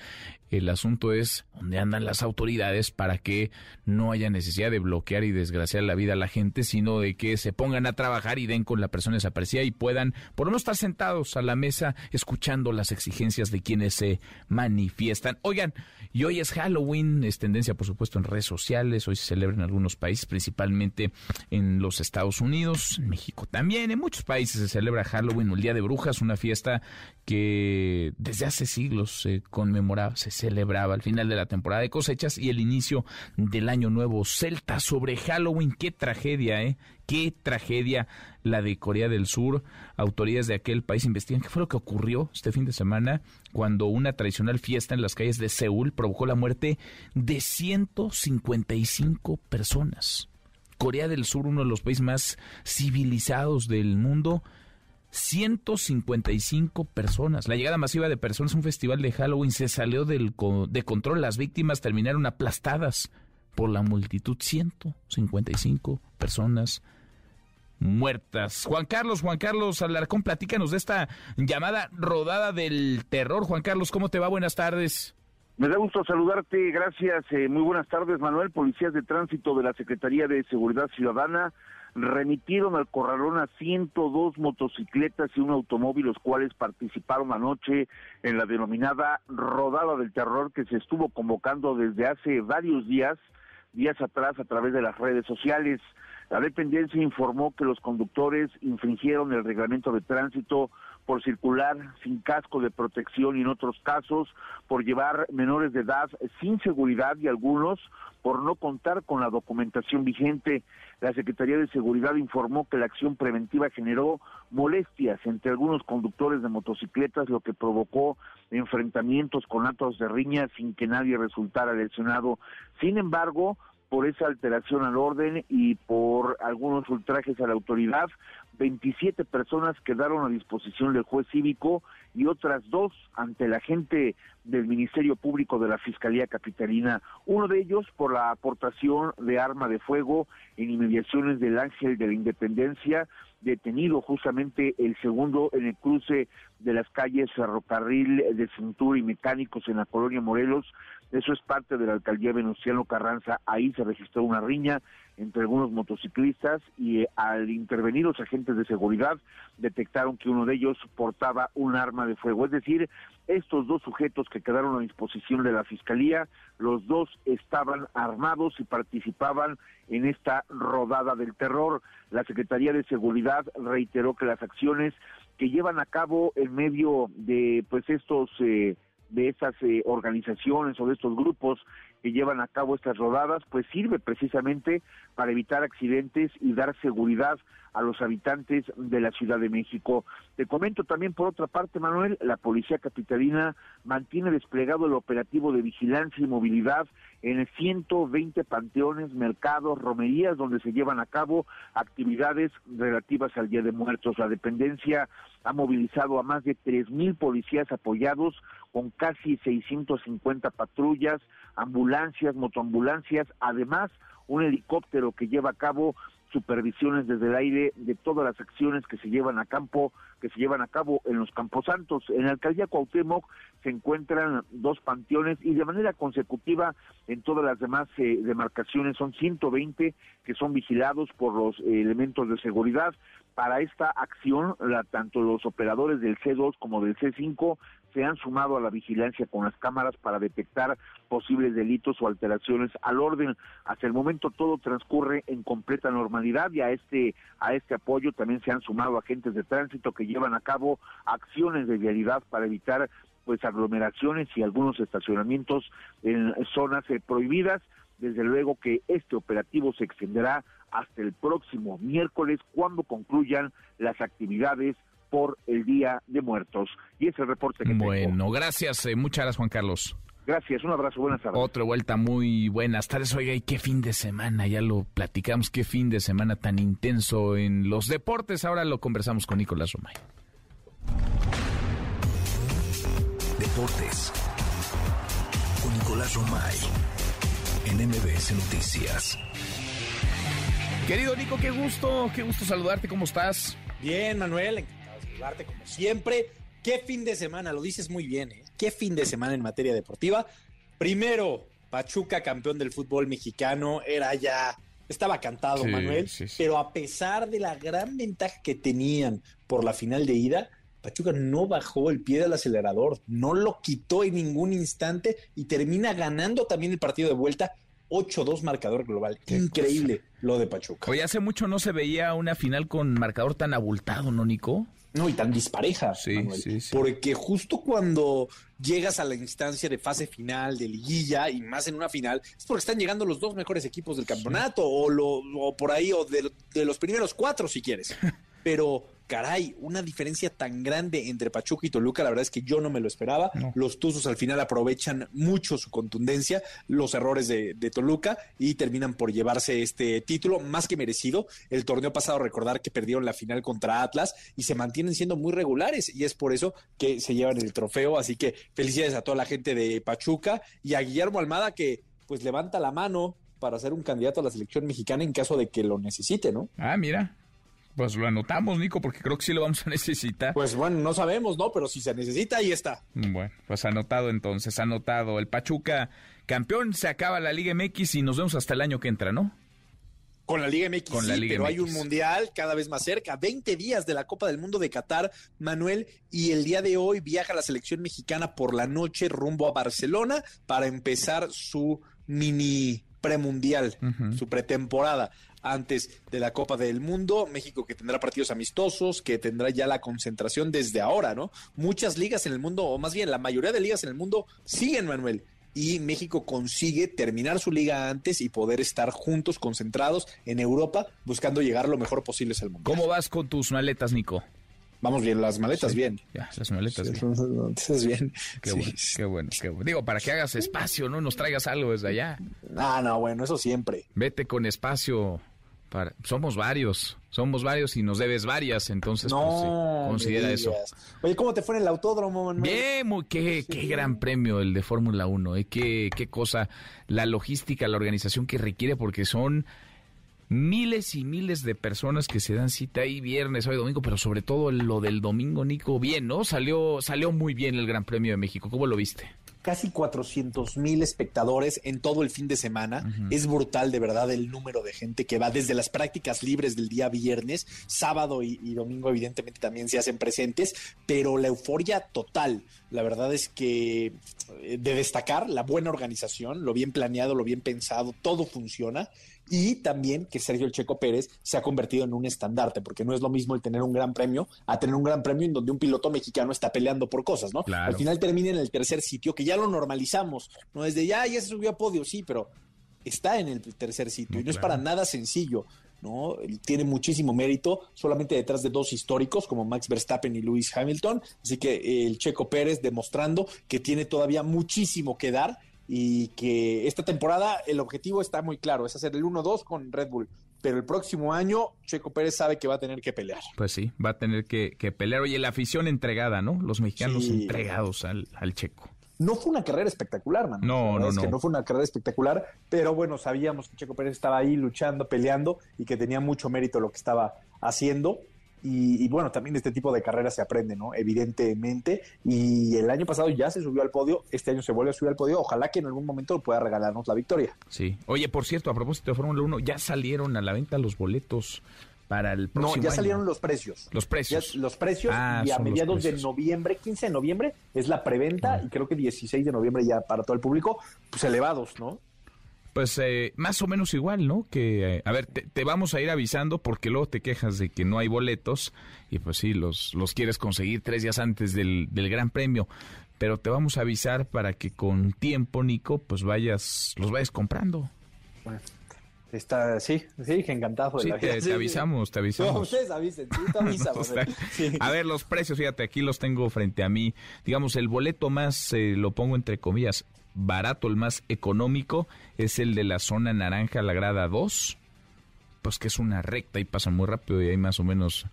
El asunto es dónde andan las autoridades para que no haya necesidad de bloquear y desgraciar la vida a la gente, sino de que se pongan a trabajar y den con la persona desaparecida y puedan, por lo menos, estar sentados a la mesa escuchando las exigencias de quienes se manifiestan. Oigan, y hoy es Halloween, es tendencia, por supuesto, en redes sociales. Hoy se celebra en algunos países, principalmente en los Estados Unidos, en México también, en muchos países se celebra Halloween, el Día de Brujas, una fiesta que desde hace siglos se conmemoraba, se celebraba al final de la temporada de cosechas y el inicio del año nuevo celta sobre Halloween. Qué tragedia, ¿eh? Qué tragedia la de Corea del Sur. Autoridades de aquel país investigan qué fue lo que ocurrió este fin de semana cuando una tradicional fiesta en las calles de Seúl provocó la muerte de 155 personas. Corea del Sur, uno de los países más civilizados del mundo, 155 personas. La llegada masiva de personas a un festival de Halloween se salió del de control. Las víctimas terminaron aplastadas por la multitud. 155 personas muertas. Juan Carlos, Juan Carlos Alarcón, platícanos de esta llamada rodada del terror. Juan Carlos, ¿cómo te va? Buenas tardes. Me da gusto saludarte, gracias. Eh, muy buenas tardes, Manuel. Policías de Tránsito de la Secretaría de Seguridad Ciudadana remitieron al corralón a 102 motocicletas y un automóvil, los cuales participaron anoche en la denominada Rodada del Terror que se estuvo convocando desde hace varios días, días atrás, a través de las redes sociales. La dependencia informó que los conductores infringieron el reglamento de tránsito por circular sin casco de protección y en otros casos por llevar menores de edad sin seguridad y algunos por no contar con la documentación vigente. La Secretaría de Seguridad informó que la acción preventiva generó molestias entre algunos conductores de motocicletas, lo que provocó enfrentamientos con actos de riña sin que nadie resultara lesionado. Sin embargo, por esa alteración al orden y por algunos ultrajes a la autoridad. 27 personas quedaron a disposición del juez cívico y otras dos ante la gente del Ministerio Público de la Fiscalía Capitalina. Uno de ellos por la aportación de arma de fuego en inmediaciones del Ángel de la Independencia, detenido justamente el segundo en el cruce de las calles Ferrocarril de Cintura y Mecánicos en la colonia Morelos, eso es parte de la alcaldía Venustiano Carranza. Ahí se registró una riña entre algunos motociclistas y eh, al intervenir los agentes de seguridad detectaron que uno de ellos portaba un arma de fuego. Es decir, estos dos sujetos que quedaron a disposición de la fiscalía, los dos estaban armados y participaban en esta rodada del terror. La Secretaría de Seguridad reiteró que las acciones que llevan a cabo en medio de pues estos eh, de esas eh, organizaciones o de estos grupos que llevan a cabo estas rodadas, pues sirve precisamente para evitar accidentes y dar seguridad a los habitantes de la Ciudad de México. Te comento también por otra parte, Manuel, la Policía Capitalina mantiene desplegado el operativo de vigilancia y movilidad en 120 panteones, mercados, romerías donde se llevan a cabo actividades relativas al Día de Muertos. La dependencia ha movilizado a más de 3.000 policías apoyados con casi 650 patrullas, ambulancias, motoambulancias, además un helicóptero que lleva a cabo supervisiones desde el aire de todas las acciones que se llevan a campo, que se llevan a cabo en los Camposantos. En la alcaldía Cuauhtémoc se encuentran dos panteones y de manera consecutiva en todas las demás eh, demarcaciones son 120 que son vigilados por los eh, elementos de seguridad. Para esta acción, la, tanto los operadores del C2 como del C5 se han sumado a la vigilancia con las cámaras para detectar posibles delitos o alteraciones al orden. Hasta el momento todo transcurre en completa normalidad y a este a este apoyo también se han sumado agentes de tránsito que llevan a cabo acciones de vialidad para evitar pues aglomeraciones y algunos estacionamientos en zonas eh, prohibidas. Desde luego que este operativo se extenderá hasta el próximo miércoles cuando concluyan las actividades por el Día de Muertos. Y ese es el reporte que Bueno, gracias, eh, muchas gracias Juan Carlos. Gracias, un abrazo, buenas tardes. Otra vuelta muy buenas tardes. Oiga, y qué fin de semana, ya lo platicamos, qué fin de semana tan intenso en los deportes. Ahora lo conversamos con Nicolás Romay. Deportes con Nicolás Romay en MBS Noticias. Querido Nico, qué gusto, qué gusto saludarte, ¿cómo estás? Bien, Manuel, saludarte como siempre. Qué fin de semana, lo dices muy bien, ¿eh? Qué fin de semana en materia deportiva. Primero, Pachuca, campeón del fútbol mexicano, era ya, estaba cantado, Sí, Manuel, sí, sí. pero a pesar de la gran ventaja que tenían por la final de ida, Pachuca no bajó el pie del acelerador, no lo quitó en ningún instante y termina ganando también el partido de vuelta 8-2 marcador global. Increíble lo de Pachuca. Oye, hace mucho no se veía una final con marcador tan abultado, ¿no, Nico? No, y tan dispareja, Sí, Manuel. sí, sí. Porque justo cuando llegas a la instancia de fase final, de liguilla, y más en una final, es porque están llegando los dos mejores equipos del campeonato, o, lo, o por ahí, o de, de los primeros cuatro, si quieres. Pero, caray, una diferencia tan grande entre Pachuca y Toluca, la verdad es que yo no me lo esperaba. Los Tuzos al final aprovechan mucho su contundencia, los errores de, de Toluca, y terminan por llevarse este título, más que merecido. El torneo pasado, recordar que perdieron la final contra Atlas y se mantienen siendo muy regulares, y es por eso que se llevan el trofeo. Así que felicidades a toda la gente de Pachuca y a Guillermo Almada, que pues levanta la mano para ser un candidato a la selección mexicana en caso de que lo necesite, ¿no? Ah, mira. Pues lo anotamos, Nico, porque creo que sí lo vamos a necesitar. Pues bueno, no sabemos, ¿no? Pero si se necesita, ahí está. Bueno, pues anotado entonces, anotado. El Pachuca campeón, se acaba la Liga MX y nos vemos hasta el año que entra, ¿no? Con la Liga MX, Con la sí, Liga pero hay un mundial cada vez más cerca. 20 días de la Copa del Mundo de Qatar, Manuel, y el día de hoy viaja la selección mexicana por la noche rumbo a Barcelona para empezar su mini premundial, su pretemporada antes de la Copa del Mundo. México que tendrá partidos amistosos, que tendrá ya la concentración desde ahora, ¿no? Muchas ligas en el mundo, o más bien la mayoría de ligas en el mundo siguen, Manuel. Y México consigue terminar su liga antes y poder estar juntos, concentrados en Europa, buscando llegar lo mejor posible al mundo. ¿Cómo vas con tus maletas, Nico? Vamos bien, las maletas Sí, bien. Ya, las maletas Sí, bien. Entonces bien. Qué Sí. bueno, qué bueno, qué bueno. Digo, para que hagas espacio, ¿no? Nos traigas algo desde allá. Ah, no, bueno, eso siempre. Vete con espacio. Para... Somos varios, somos varios y nos debes varias, entonces pues, sí, No, considera me eso. Oye, ¿cómo te fue en el autódromo, Manuel? Bien, muy- qué, qué gran premio el de Fórmula 1, ¿eh? qué, qué cosa, la logística, la organización que requiere, porque son miles y miles de personas que se dan cita ahí viernes, hoy domingo, pero sobre todo lo del domingo, Nico, bien, ¿no? Salió, salió muy bien el Gran Premio de México, ¿cómo lo viste? Casi 400 mil espectadores en todo el fin de semana. Es brutal, de verdad, el número de gente que va desde las prácticas libres del día viernes, sábado y, y domingo, evidentemente también se hacen presentes, pero la euforia total. La verdad es que eh, de destacar la buena organización, lo bien planeado, lo bien pensado, todo funciona. Y también que Sergio El Checo Pérez se ha convertido en un estandarte, porque no es lo mismo el tener un gran premio a tener un gran premio en donde un piloto mexicano está peleando por cosas, ¿no? Claro. Al final termina en el tercer sitio, que ya lo normalizamos, ¿no? Desde ya, ya se subió a podio, sí, pero está en el tercer sitio y no es para nada sencillo. ¿no? Tiene muchísimo mérito, solamente detrás de dos históricos como Max Verstappen y Lewis Hamilton. Así que el Checo Pérez demostrando que tiene todavía muchísimo que dar y que esta temporada el objetivo está muy claro, es hacer el 1-2 con Red Bull. Pero el próximo año Checo Pérez sabe que va a tener que pelear. Pues sí, va a tener que, que pelear. Oye, la afición entregada, ¿no? Los mexicanos Sí. entregados al, al checo. No fue una carrera espectacular, man. No, no, es que no. no fue una carrera espectacular, pero bueno, sabíamos que Checo Pérez estaba ahí luchando, peleando y que tenía mucho mérito lo que estaba haciendo. Y, y bueno, también este tipo de carreras se aprende, ¿no? Evidentemente. Y el año pasado ya se subió al podio, este año se vuelve a subir al podio. Ojalá que en algún momento pueda regalarnos la victoria. Sí. Oye, por cierto, a propósito de Fórmula 1, ya salieron a la venta los boletos para el No, próximo ya año. salieron los precios. Los precios. Ya- los precios Ah, y a mediados de noviembre, 15 de noviembre, es la preventa y creo que 16 de noviembre ya para todo el público, pues elevados, ¿no? Pues eh, más o menos igual, ¿no? Que, eh, a ver, te, te vamos a ir avisando porque luego te quejas de que no hay boletos y pues sí, los, los quieres conseguir tres días antes del, del Gran Premio. Pero te vamos a avisar para que con tiempo, Nico, pues vayas, los vayas comprando. Bueno, está, sí, sí, que encantado. de Sí, la te, vida. te Sí, avisamos, te No, avisamos. ustedes avisen, sí, tú avisa, Está- Manuel. Sí. A ver, los precios, fíjate, aquí los tengo frente a mí. Digamos, el boleto más, eh, lo pongo entre comillas, barato, el más económico, es el de la zona naranja, la grada 2. Pues que es una recta y pasa muy rápido y hay más o menos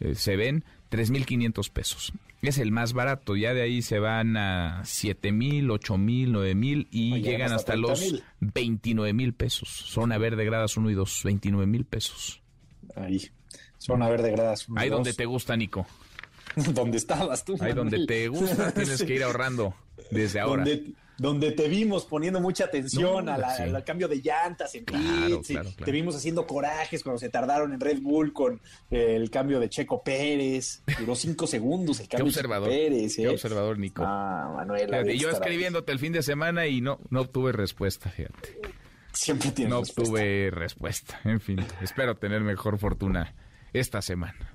eh, se ven 3.500 pesos. Es el más barato, ya de ahí se van a 7.000, 8.000, 9.000 y Oye, llegan hasta hasta los 30,000. 29.000 pesos. Zona verde gradas 1 y 2, 29.000 pesos. Ahí, zona verde gradas. uno, Ahí donde dos. te gusta, Nico. donde estabas tú. Ahí donde te gusta, tienes que ir ahorrando desde ahora. Donde, donde te vimos poniendo mucha atención No, a la- sí. al cambio de llantas en Claro, pits, y claro, claro. te vimos haciendo corajes cuando se tardaron en Red Bull con eh, el cambio de Checo Pérez. Duró cinco segundos el Qué cambio de observador. Checo Pérez. Qué ¿eh? observador, Nico. Ah, Manuel. Fíjate, había yo escribiéndote el fin de semana y no, no obtuve respuesta, fíjate. Siempre tienes No respuesta. obtuve respuesta. En fin, espero tener mejor fortuna esta semana.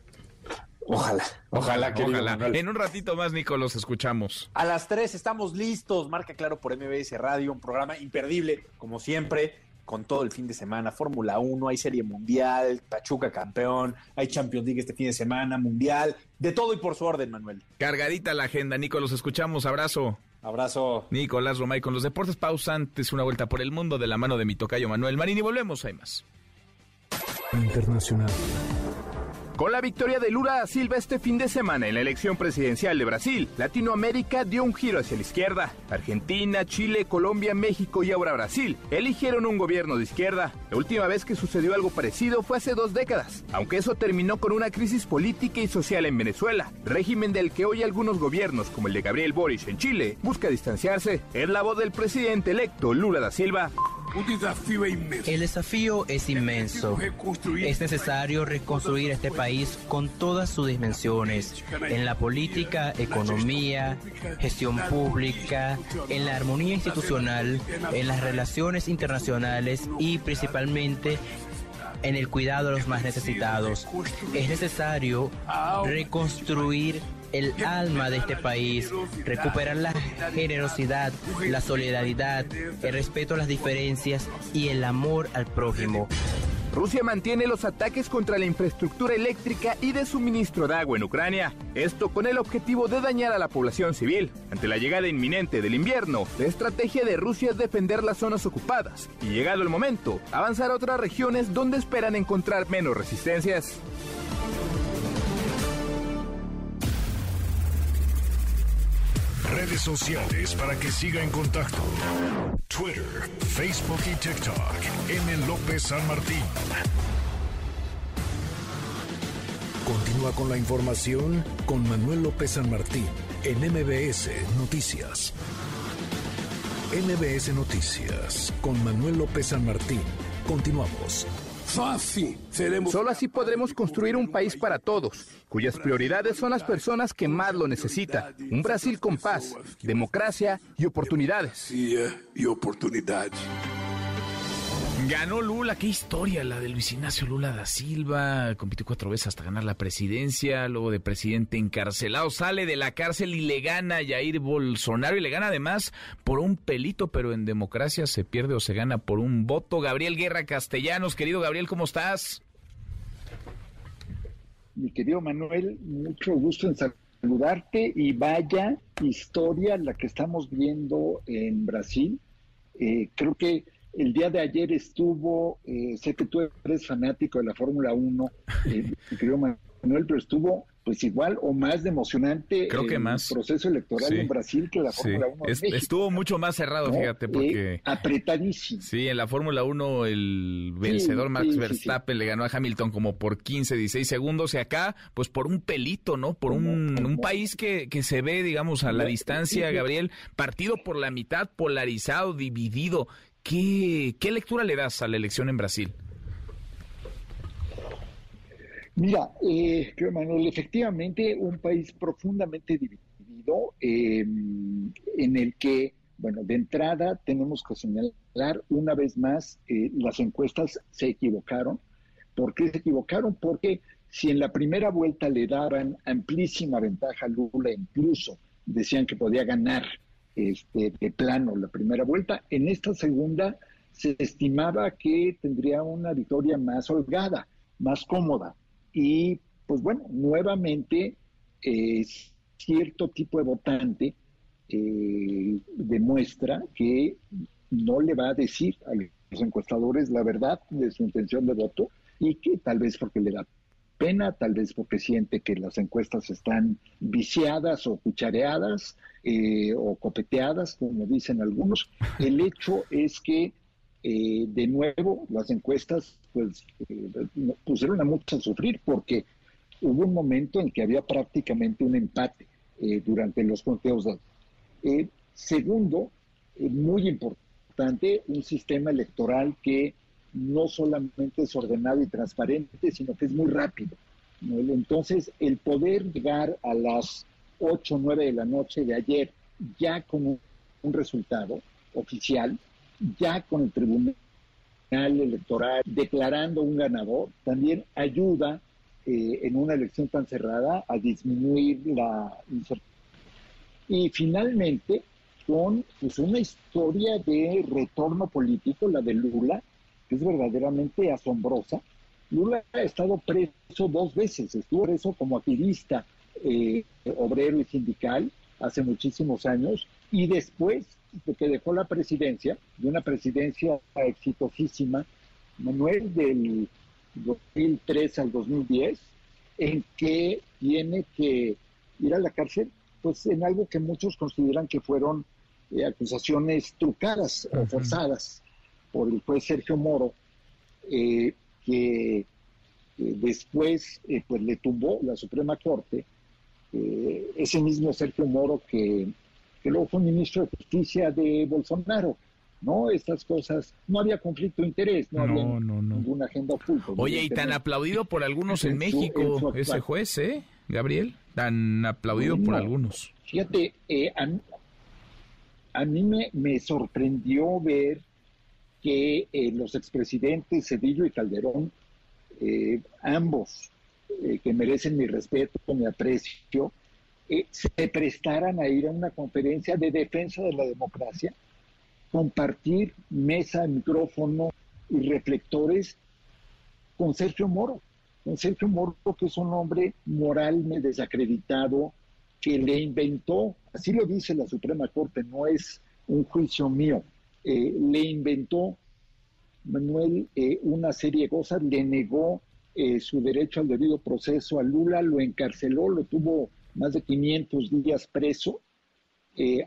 Ojalá, ojalá, querido Ojalá. En un ratito más, Nico, los escuchamos. A las 3 estamos listos. Marca Claro por MBS Radio, un programa imperdible, como siempre, con todo el fin de semana. Fórmula 1, hay Serie Mundial, Pachuca campeón, hay Champions League este fin de semana, Mundial, de todo y por su orden, Manuel. Cargadita la agenda, Nico, los escuchamos. Abrazo. Abrazo. Nicolás Romay con los deportes pausantes, una vuelta por el mundo de la mano de mi tocayo Manuel Marín y volvemos, hay más. Internacional. Con la victoria de Lula da Silva este fin de semana en la elección presidencial de Brasil, Latinoamérica dio un giro hacia la izquierda. Argentina, Chile, Colombia, México y ahora Brasil eligieron un gobierno de izquierda. La última vez que sucedió algo parecido fue hace dos décadas, aunque eso terminó con una crisis política y social en Venezuela, régimen del que hoy algunos gobiernos, como el de Gabriel Boric en Chile, busca distanciarse. Es la voz del presidente electo Lula da Silva. El desafío es inmenso. Es necesario reconstruir este país con todas sus dimensiones, en la política, economía, gestión pública, en la armonía institucional, en las relaciones internacionales y principalmente en el cuidado de los más necesitados. Es necesario reconstruir el alma de este país, recuperar la generosidad, la solidaridad, el respeto a las diferencias y el amor al prójimo. Rusia mantiene los ataques contra la infraestructura eléctrica y de suministro de agua en Ucrania. Esto con el objetivo de dañar a la población civil. Ante la llegada inminente del invierno, la estrategia de Rusia es defender las zonas ocupadas y llegado el momento, avanzar a otras regiones donde esperan encontrar menos resistencias. Redes sociales para que siga en contacto: Twitter, Facebook y TikTok. M. López San Martín. Continúa con la información con Manuel López San Martín en MBS Noticias. MBS Noticias con Manuel López San Martín. Continuamos. Solo así podremos construir un país para todos, cuyas prioridades son las personas que más lo necesitan. Un Brasil con paz, democracia y oportunidades. Y oportunidad. Ganó Lula, qué historia la de Luis Ignacio Lula da Silva, compitió cuatro veces hasta ganar la presidencia, luego de presidente encarcelado, sale de la cárcel y le gana a Jair Bolsonaro y le gana además por un pelito, pero en democracia se pierde o se gana por un voto. Gabriel Guerra Castellanos, querido Gabriel, ¿cómo estás? Mi querido Manuel, mucho gusto en saludarte y vaya historia la que estamos viendo en Brasil. Eh, creo que el día de ayer estuvo, eh, sé que tú eres fanático de la Fórmula 1, eh, querido Manuel, pero estuvo pues igual o más de emocionante Creo que el más. proceso electoral Sí. en Brasil que la Sí, Fórmula 1 en es- México. estuvo mucho más cerrado, ¿no? fíjate, Eh, porque... apretadísimo. Sí, en la Fórmula 1 el vencedor Max sí, sí, Verstappen le ganó a Hamilton como por 15, 16 segundos y acá pues por un pelito, ¿no? Por un, un país que, que se ve, digamos, a la distancia, sí, sí. Gabriel, partido por la mitad, polarizado, dividido. ¿Qué, ¿Qué lectura le das a la elección en Brasil? Mira, eh, creo, Manuel, efectivamente un país profundamente dividido eh, en el que, bueno, de entrada tenemos que señalar una vez más, eh, las encuestas se equivocaron. ¿Por qué se equivocaron? Porque si en la primera vuelta le daban amplísima ventaja a Lula, incluso decían que podía ganar este, de plano la primera vuelta, en esta segunda se estimaba que tendría una victoria más holgada, más cómoda. Y pues bueno, nuevamente eh, cierto tipo de votante eh, demuestra que no le va a decir a los encuestadores la verdad de su intención de voto y que tal vez porque le da pena, tal vez porque siente que las encuestas están viciadas o cuchareadas eh, o copeteadas, como dicen algunos. El hecho es que, eh, de nuevo, las encuestas pues pusieron a muchos a sufrir porque hubo un momento en que había prácticamente un empate durante los conteos. segundo, muy importante, un sistema electoral que no solamente es ordenado y transparente, sino que es muy rápido. Entonces, el poder llegar a las 8 o 9 de la noche de ayer ya con un, resultado oficial, ya con el Tribunal Electoral declarando un ganador, también ayuda eh, en una elección tan cerrada a disminuir la incertidumbre. Y finalmente, con pues, una historia de retorno político, la de Lula, es verdaderamente asombrosa. Lula ha estado preso dos veces, estuvo preso como activista eh, obrero y sindical hace muchísimos años y después de que dejó la presidencia, de una presidencia exitosísima, Manuel del 2003 al 2010, en que tiene que ir a la cárcel, pues en algo que muchos consideran que fueron eh, acusaciones trucadas o forzadas por el juez Sergio Moro, eh, que después eh, pues le tumbó la Suprema Corte, eh, ese mismo Sergio Moro que, luego fue ministro de Justicia de Bolsonaro. ¿no? Estas cosas, no había conflicto de interés, no, había ninguna agenda oculta. Oye, y tan aplaudido por algunos en, México, ese juez, ¿eh, Gabriel? Tan aplaudido por algunos. Fíjate, a, mí me, me sorprendió ver que eh, los expresidentes Cedillo y Calderón, eh, ambos eh, que merecen mi respeto, mi aprecio, se prestaran a ir a una conferencia de defensa de la democracia, compartir mesa, micrófono y reflectores con Sergio Moro. Con Sergio Moro, que es un hombre moralmente desacreditado, que le inventó, así lo dice la Suprema Corte, no es un juicio mío, eh, le inventó Manuel eh, una serie de cosas, le negó eh, su derecho al debido proceso a Lula, lo encarceló, lo tuvo más de 500 días preso,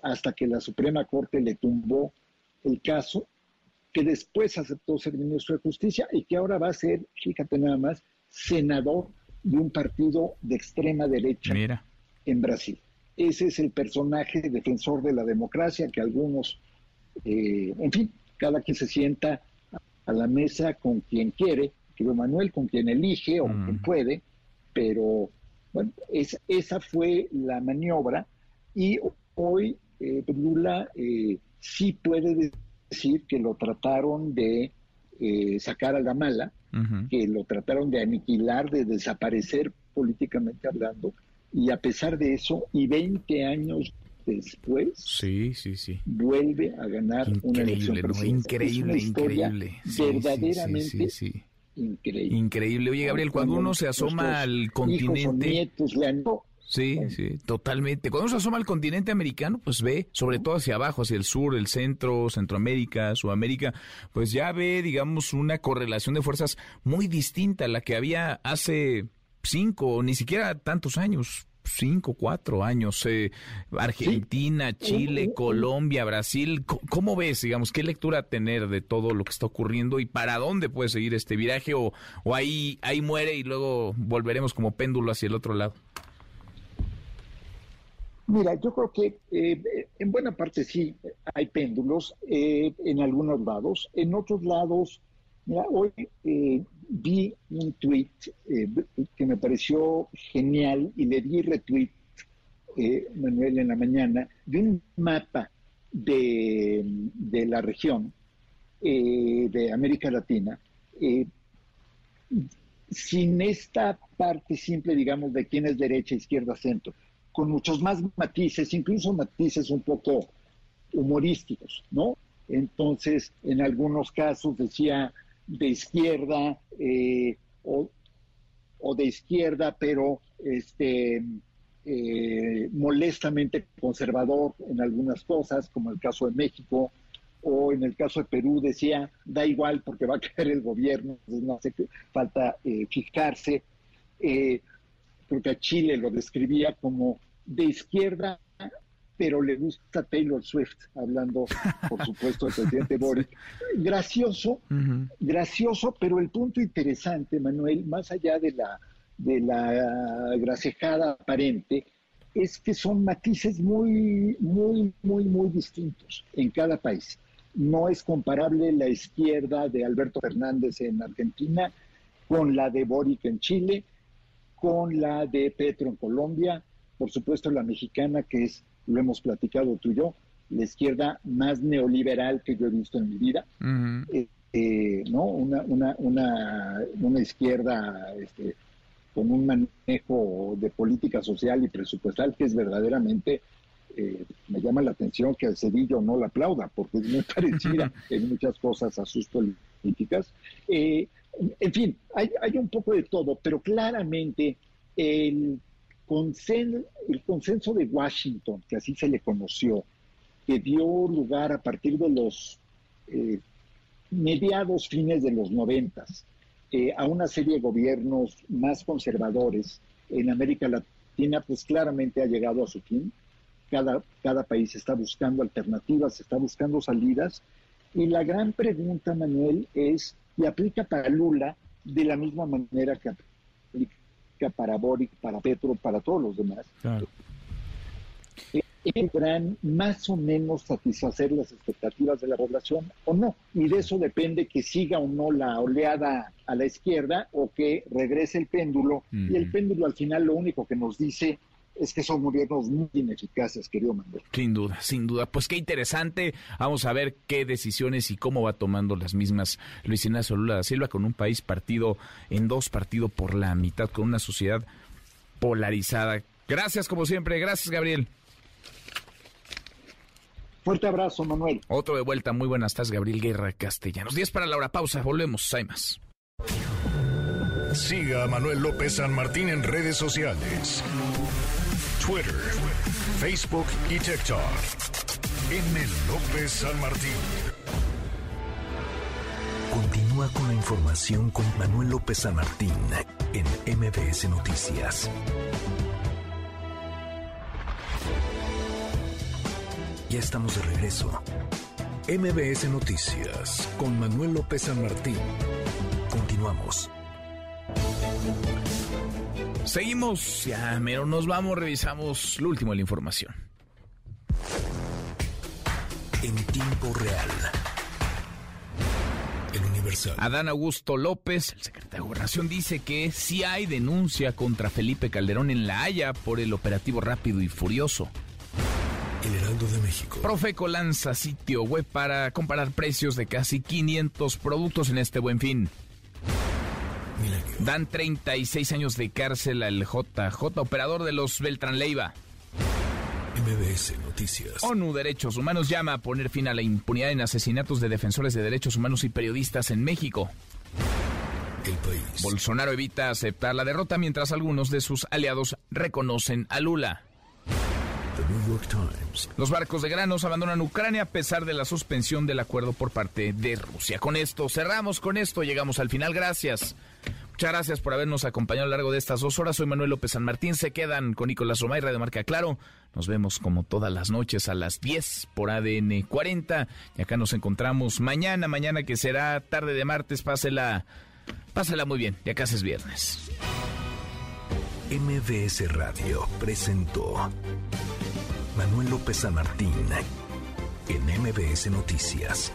hasta que la Suprema Corte le tumbó el caso, que después aceptó ser ministro de Justicia y que ahora va a ser, fíjate nada más, senador de un partido de extrema derecha en Brasil. Ese es el personaje defensor de la democracia que algunos eh, en fin, cada quien se sienta a la mesa con quien quiere, Manuel con quien elige o quien puede, pero bueno, esa fue la maniobra y hoy eh, Lula eh, sí puede decir que lo trataron de eh, sacar a la mala, que lo trataron de aniquilar, de desaparecer políticamente hablando, y a pesar de eso, y 20 años después sí, sí, sí. vuelve a ganar una elección Increíble, increíble. verdaderamente increíble. Increíble. Oye, Gabriel, cuando uno se asoma al continente... Sí, sí, totalmente. Cuando uno se asoma al continente americano, pues ve, sobre todo hacia abajo, hacia el sur, el centro, Centroamérica, Sudamérica, pues ya ve, digamos, una correlación de fuerzas muy distinta a la que había hace cinco, ni siquiera tantos años, cinco, cuatro años. Eh, Argentina, Chile, Colombia, Brasil. ¿Cómo ves, digamos, qué lectura tener de todo lo que está ocurriendo y para dónde puede seguir este viraje o, o ahí, ahí muere y luego volveremos como péndulo hacia el otro lado? Mira, yo creo que eh, en buena parte sí hay péndulos eh, en algunos lados. En otros lados, mira, hoy vi un tweet eh, que me pareció genial y le di retweet, eh, Manuel, en la mañana, de un mapa de, la región eh, de América Latina, sin esta parte simple, digamos, de quién es derecha, izquierda, centro, con muchos más matices, incluso matices un poco humorísticos, ¿no? Entonces, en algunos casos decía de izquierda eh, o, de izquierda, pero este, eh, molestamente conservador en algunas cosas, como el caso de México, o en el caso de Perú decía, da igual porque va a caer el gobierno, no hace falta eh, fijarse. eh, porque a Chile lo describía como de izquierda, pero le gusta Taylor Swift, hablando, por supuesto, del presidente Boric. Gracioso, gracioso, pero el punto interesante, Manuel, más allá de la, de la gracejada aparente, es que son matices muy, muy, muy, muy distintos en cada país. No es comparable la izquierda de Alberto Fernández en Argentina con la de Boric en Chile, con la de Petro en Colombia, por supuesto la mexicana, que es, lo hemos platicado tú y yo, la izquierda más neoliberal que yo he visto en mi vida, eh, eh, ¿no? Una, una, una, una izquierda este, con un manejo de política social y presupuestal que es verdaderamente, eh, me llama la atención que el Cedillo no la aplauda, porque es muy parecida en muchas cosas a sus políticas. En fin, hay, hay, un poco de todo, pero claramente el, el consenso de Washington, que así se le conoció, que dio lugar a partir de los eh, mediados, fines de los noventas, eh, a una serie de gobiernos más conservadores en América Latina, pues claramente ha llegado a su fin. Cada, cada país está buscando alternativas, está buscando salidas. Y la gran pregunta, Manuel, es, y aplica para Lula de la misma manera que aplica para Boric, para Petro, para todos los demás. Claro podrán más o menos satisfacer las expectativas de la población o no. Y de eso depende que siga o no la oleada a la izquierda o que regrese el péndulo. Y el péndulo al final lo único que nos dice es que son gobiernos muy ineficaces, querido Manuel. Sin duda, sin duda. Pues qué interesante. Vamos a ver qué decisiones y cómo va tomando las mismas Luis Ignacio Lula da Silva con un país partido en dos, partido por la mitad, con una sociedad polarizada. Gracias como siempre. Gracias, Gabriel. Fuerte abrazo, Manuel. Otro de vuelta. Muy buenas tardes, Gabriel Guerra Castellanos. 10 para la hora. Pausa. Volvemos. Hay más. Siga a Manuel López San Martín en redes sociales. Twitter, Facebook y TikTok. M. López San Martín. Continúa con la información con Manuel López San Martín en MBS Noticias. Ya estamos de regreso. MBS Noticias con Manuel López San Martín. Continuamos. Seguimos, ya pero nos vamos, revisamos lo último de la información. En tiempo real. El Universal. Adán Augusto López, el secretario de Gobernación, dice que sí hay denuncia contra Felipe Calderón en La Haya por el operativo rápido y furioso. El Heraldo de México. Profeco lanza sitio web para comparar precios de casi 500 productos en este buen fin. Dan 36 años de cárcel al JJ, operador de los Beltrán Leiva. MBS Noticias. ONU Derechos Humanos llama a poner fin a la impunidad en asesinatos de defensores de derechos humanos y periodistas en México. El país. Bolsonaro evita aceptar la derrota mientras algunos de sus aliados reconocen a Lula. The New York Times. Los barcos de granos abandonan Ucrania a pesar de la suspensión del acuerdo por parte de Rusia. Con esto cerramos, con esto llegamos al final. Gracias. Muchas gracias por habernos acompañado a lo largo de estas dos horas. Soy Manuel López San Martín. Se quedan con Nicolás Romay, Radio Marca Claro. Nos vemos como todas las noches a las 10 por ADN 40. Y acá nos encontramos mañana, mañana que será tarde de martes. Pásela, pásela muy bien. Ya casi es viernes. MBS Radio presentó Manuel López San Martín en MBS Noticias.